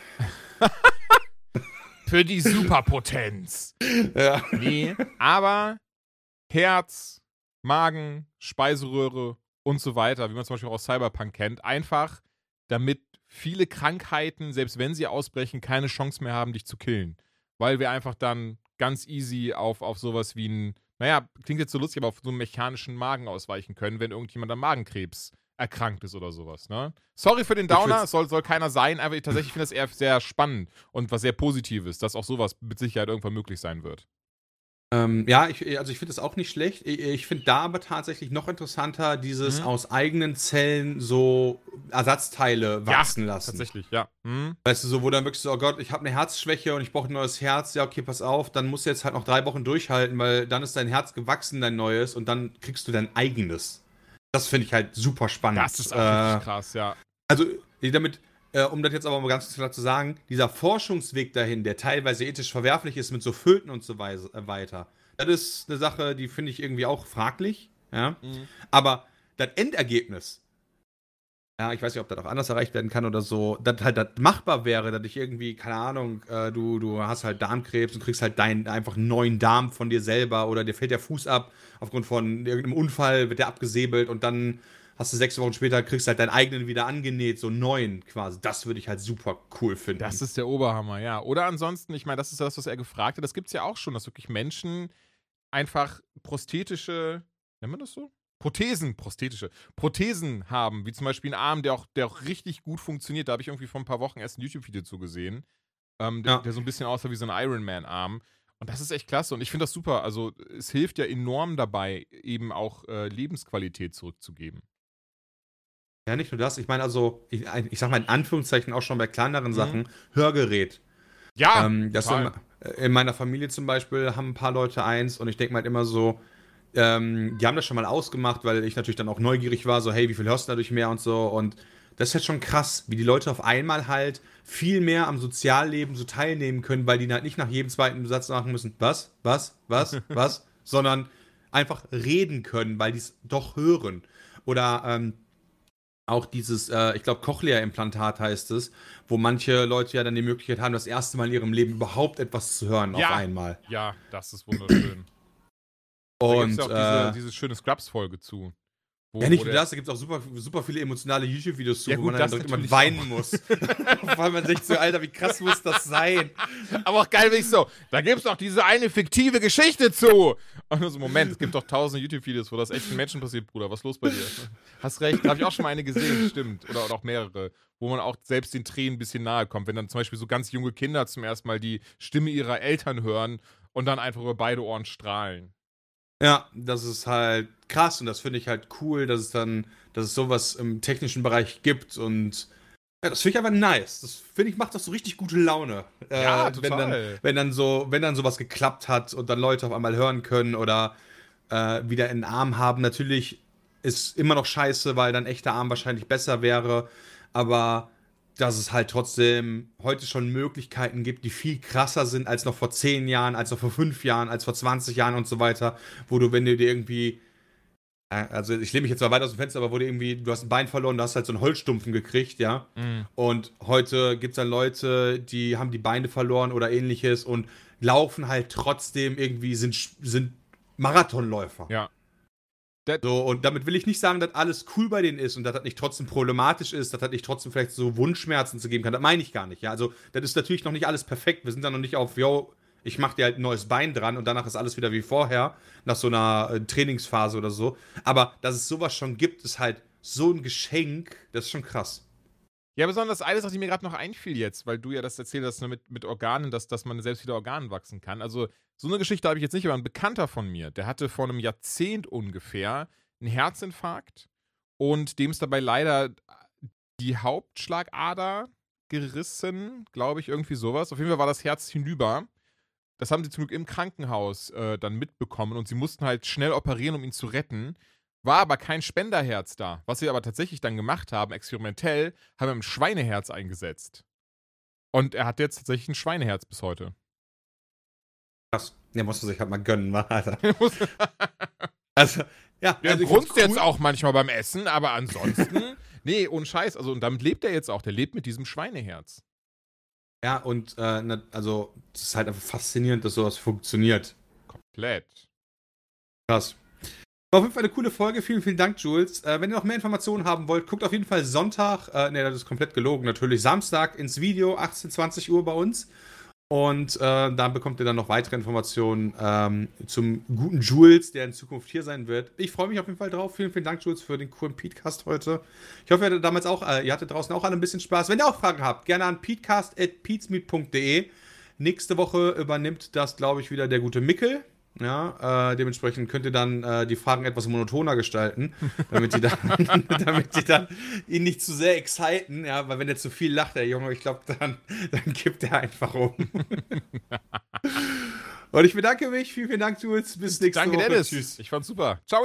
Für die Superpotenz. Ja. Nee, aber Herz, Magen, Speiseröhre und so weiter, wie man zum Beispiel auch aus Cyberpunk kennt, einfach damit viele Krankheiten, selbst wenn sie ausbrechen, keine Chance mehr haben, dich zu killen. Weil wir einfach dann ganz easy auf, auf sowas wie ein, naja, klingt jetzt so lustig, aber auf so einen mechanischen Magen ausweichen können, wenn irgendjemand an Magenkrebs erkrankt ist oder sowas. Ne? Sorry für den Downer, soll, soll keiner sein, aber ich tatsächlich finde das eher sehr spannend und was sehr Positives, dass auch sowas mit Sicherheit irgendwann möglich sein wird. Ähm, ja, ich, also ich finde das auch nicht schlecht. Ich, ich finde da aber tatsächlich noch interessanter, dieses Mhm. aus eigenen Zellen so Ersatzteile wachsen lassen. Tatsächlich, ja. Mhm. Weißt du, so, wo dann wirklich so, oh Gott, ich habe eine Herzschwäche und ich brauche ein neues Herz. Ja, okay, pass auf, dann musst du jetzt halt noch drei Wochen durchhalten, weil dann ist dein Herz gewachsen, dein neues, und dann kriegst du dein eigenes. Das finde ich halt super spannend. Das ist auch Äh, richtig krass, ja. also, damit, äh, um das jetzt aber mal ganz klar zu sagen, dieser Forschungsweg dahin, der teilweise ethisch verwerflich ist mit so Föten und so äh, weiter, das ist eine Sache, die finde ich irgendwie auch fraglich. Ja? Mhm. Aber das Endergebnis, ja, ich weiß nicht, ob das auch anders erreicht werden kann oder so, dass halt das machbar wäre, dass ich irgendwie, keine Ahnung, äh, du, du hast halt Darmkrebs und kriegst halt deinen einfach einen neuen Darm von dir selber oder dir fällt der Fuß ab aufgrund von irgendeinem Unfall, wird der abgesäbelt und dann hast du sechs Wochen später, kriegst halt deinen eigenen wieder angenäht, so neuen quasi. Das würde ich halt super cool finden. Das ist der Oberhammer, ja. Oder ansonsten, ich meine, das ist das, was er gefragt hat. Das gibt es ja auch schon, dass wirklich Menschen einfach prosthetische, nennt man das so? Prothesen, prosthetische, Prothesen haben, wie zum Beispiel einen Arm, der auch, der auch richtig gut funktioniert. Da habe ich irgendwie vor ein paar Wochen erst ein YouTube-Video zu gesehen, ähm, der, Ja. der so ein bisschen aussah wie so ein Iron Man-Arm. Und das ist echt klasse und ich finde das super. Also, es hilft ja enorm dabei, eben auch äh, Lebensqualität zurückzugeben. Ja, nicht nur das. Ich meine, also, ich, ich sag mal in Anführungszeichen auch schon bei kleineren Mhm. Sachen, Hörgerät. Ja, ähm, das in, in meiner Familie zum Beispiel haben ein paar Leute eins und ich denke mal halt immer so, ähm, die haben das schon mal ausgemacht, weil ich natürlich dann auch neugierig war, so, hey, wie viel hörst du dadurch mehr und so. Und das ist halt schon krass, wie die Leute auf einmal halt viel mehr am Sozialleben so teilnehmen können, weil die halt nicht nach jedem zweiten Satz machen müssen, was, was, was, was, sondern einfach reden können, weil die es doch hören. Oder ähm, auch dieses, äh, ich glaube, Cochlea-Implantat heißt es, wo manche Leute ja dann die Möglichkeit haben, das erste Mal in ihrem Leben überhaupt etwas zu hören Ja. auf einmal. ja, das ist wunderschön. Da gibt Und es ja auch äh, diese, diese schöne Scrubs-Folge zu. Wo, ja, nicht wo nur das, da gibt es auch super, super viele emotionale YouTube-Videos zu, Ja, wo gut, man dann immer weinen muss. Weil man sich so, Alter, wie krass muss das sein? Aber auch geil, wenn ich so, da gibt's doch diese eine fiktive Geschichte zu. Und nur so, Moment, es gibt doch tausende YouTube-Videos, wo das echten Menschen passiert, Bruder. Was ist los bei dir? Hast recht, da habe ich auch schon mal eine gesehen, stimmt. Oder, oder auch mehrere, wo man auch selbst den Tränen ein bisschen nahe kommt. Wenn dann zum Beispiel so ganz junge Kinder zum ersten Mal die Stimme ihrer Eltern hören und dann einfach über beide Ohren strahlen. Ja, das ist halt krass und das finde ich halt cool, dass es dann, dass es sowas im technischen Bereich gibt und ja, das finde ich einfach nice. Das finde ich macht das so richtig gute Laune. Äh, Ja, Wenn dann, total. wenn dann so, wenn dann sowas geklappt hat und dann Leute auf einmal hören können oder äh, wieder einen Arm haben. Natürlich ist immer noch scheiße, weil dann echter Arm wahrscheinlich besser wäre, aber dass es halt trotzdem heute schon Möglichkeiten gibt, die viel krasser sind als noch vor 10 Jahren, als noch vor 5 Jahren, als vor 20 Jahren und so weiter, wo du, wenn du dir irgendwie, äh, also ich lehne mich jetzt mal weiter aus dem Fenster, aber wo du irgendwie, du hast ein Bein verloren, du hast halt so einen Holzstumpfen gekriegt, ja, und heute gibt es dann Leute, die haben die Beine verloren oder ähnliches und laufen halt trotzdem irgendwie, sind, sind Marathonläufer. Ja. So, und damit will ich nicht sagen, dass alles cool bei denen ist und dass das nicht trotzdem problematisch ist, dass das nicht trotzdem vielleicht so Wunschschmerzen zu geben kann. Das meine ich gar nicht. Ja, also, das ist natürlich noch nicht alles perfekt. Wir sind da noch nicht auf, yo, ich mach dir halt ein neues Bein dran und danach ist alles wieder wie vorher, nach so einer äh, Trainingsphase oder so. Aber dass es sowas schon gibt, ist halt so ein Geschenk, das ist schon krass. Ja, besonders eine Sache, die mir gerade noch einfiel jetzt, weil du ja das erzählt hast ne, mit, mit Organen, dass, dass man selbst wieder Organen wachsen kann. Also, so eine Geschichte habe ich jetzt nicht, aber ein Bekannter von mir, der hatte vor einem Jahrzehnt ungefähr einen Herzinfarkt und dem ist dabei leider die Hauptschlagader gerissen, glaube ich, irgendwie sowas. Auf jeden Fall war das Herz hinüber. Das haben sie zum Glück im Krankenhaus äh, dann mitbekommen und sie mussten halt schnell operieren, um ihn zu retten. War aber kein Spenderherz da. Was sie aber tatsächlich dann gemacht haben, experimentell, haben ein Schweineherz eingesetzt. Und er hat jetzt tatsächlich ein Schweineherz bis heute. Krass. Der musste sich halt mal gönnen, wa, Alter. Also, ja, Der also grunzt find's jetzt auch manchmal beim Essen, aber ansonsten, nee, ohne Scheiß. Also, und damit lebt er jetzt auch. Der lebt mit diesem Schweineherz. Ja, und äh, na, also, es ist halt einfach faszinierend, dass sowas funktioniert. Komplett. Krass. War auf jeden Fall eine coole Folge. Vielen, vielen Dank, Jules. Äh, wenn ihr noch mehr Informationen haben wollt, guckt auf jeden Fall Sonntag, äh, ne, das ist komplett gelogen, natürlich Samstag ins Video, 18, 20 Uhr bei uns. Und äh, da bekommt ihr dann noch weitere Informationen ähm, zum guten Jules, der in Zukunft hier sein wird. Ich freue mich auf jeden Fall drauf. Vielen, vielen Dank, Jules, für den coolen Petecast heute. Ich hoffe, ihr hattet damals auch, äh, ihr hattet draußen auch alle ein bisschen Spaß. Wenn ihr auch Fragen habt, gerne an petecast.peatsmeet.de. Nächste Woche übernimmt das, glaube ich, wieder der gute Mickel. Ja, äh, dementsprechend könnt ihr dann äh, die Fragen etwas monotoner gestalten, damit die dann, damit die dann ihn nicht zu sehr exciten, ja, weil wenn er zu viel lacht, der Junge, ich glaube, dann, dann kippt er einfach um. Und ich bedanke mich, vielen, vielen Dank, Jules. Bis nächste Danke, Woche. Dennis. Tschüss. Ich fand's super. Ciao!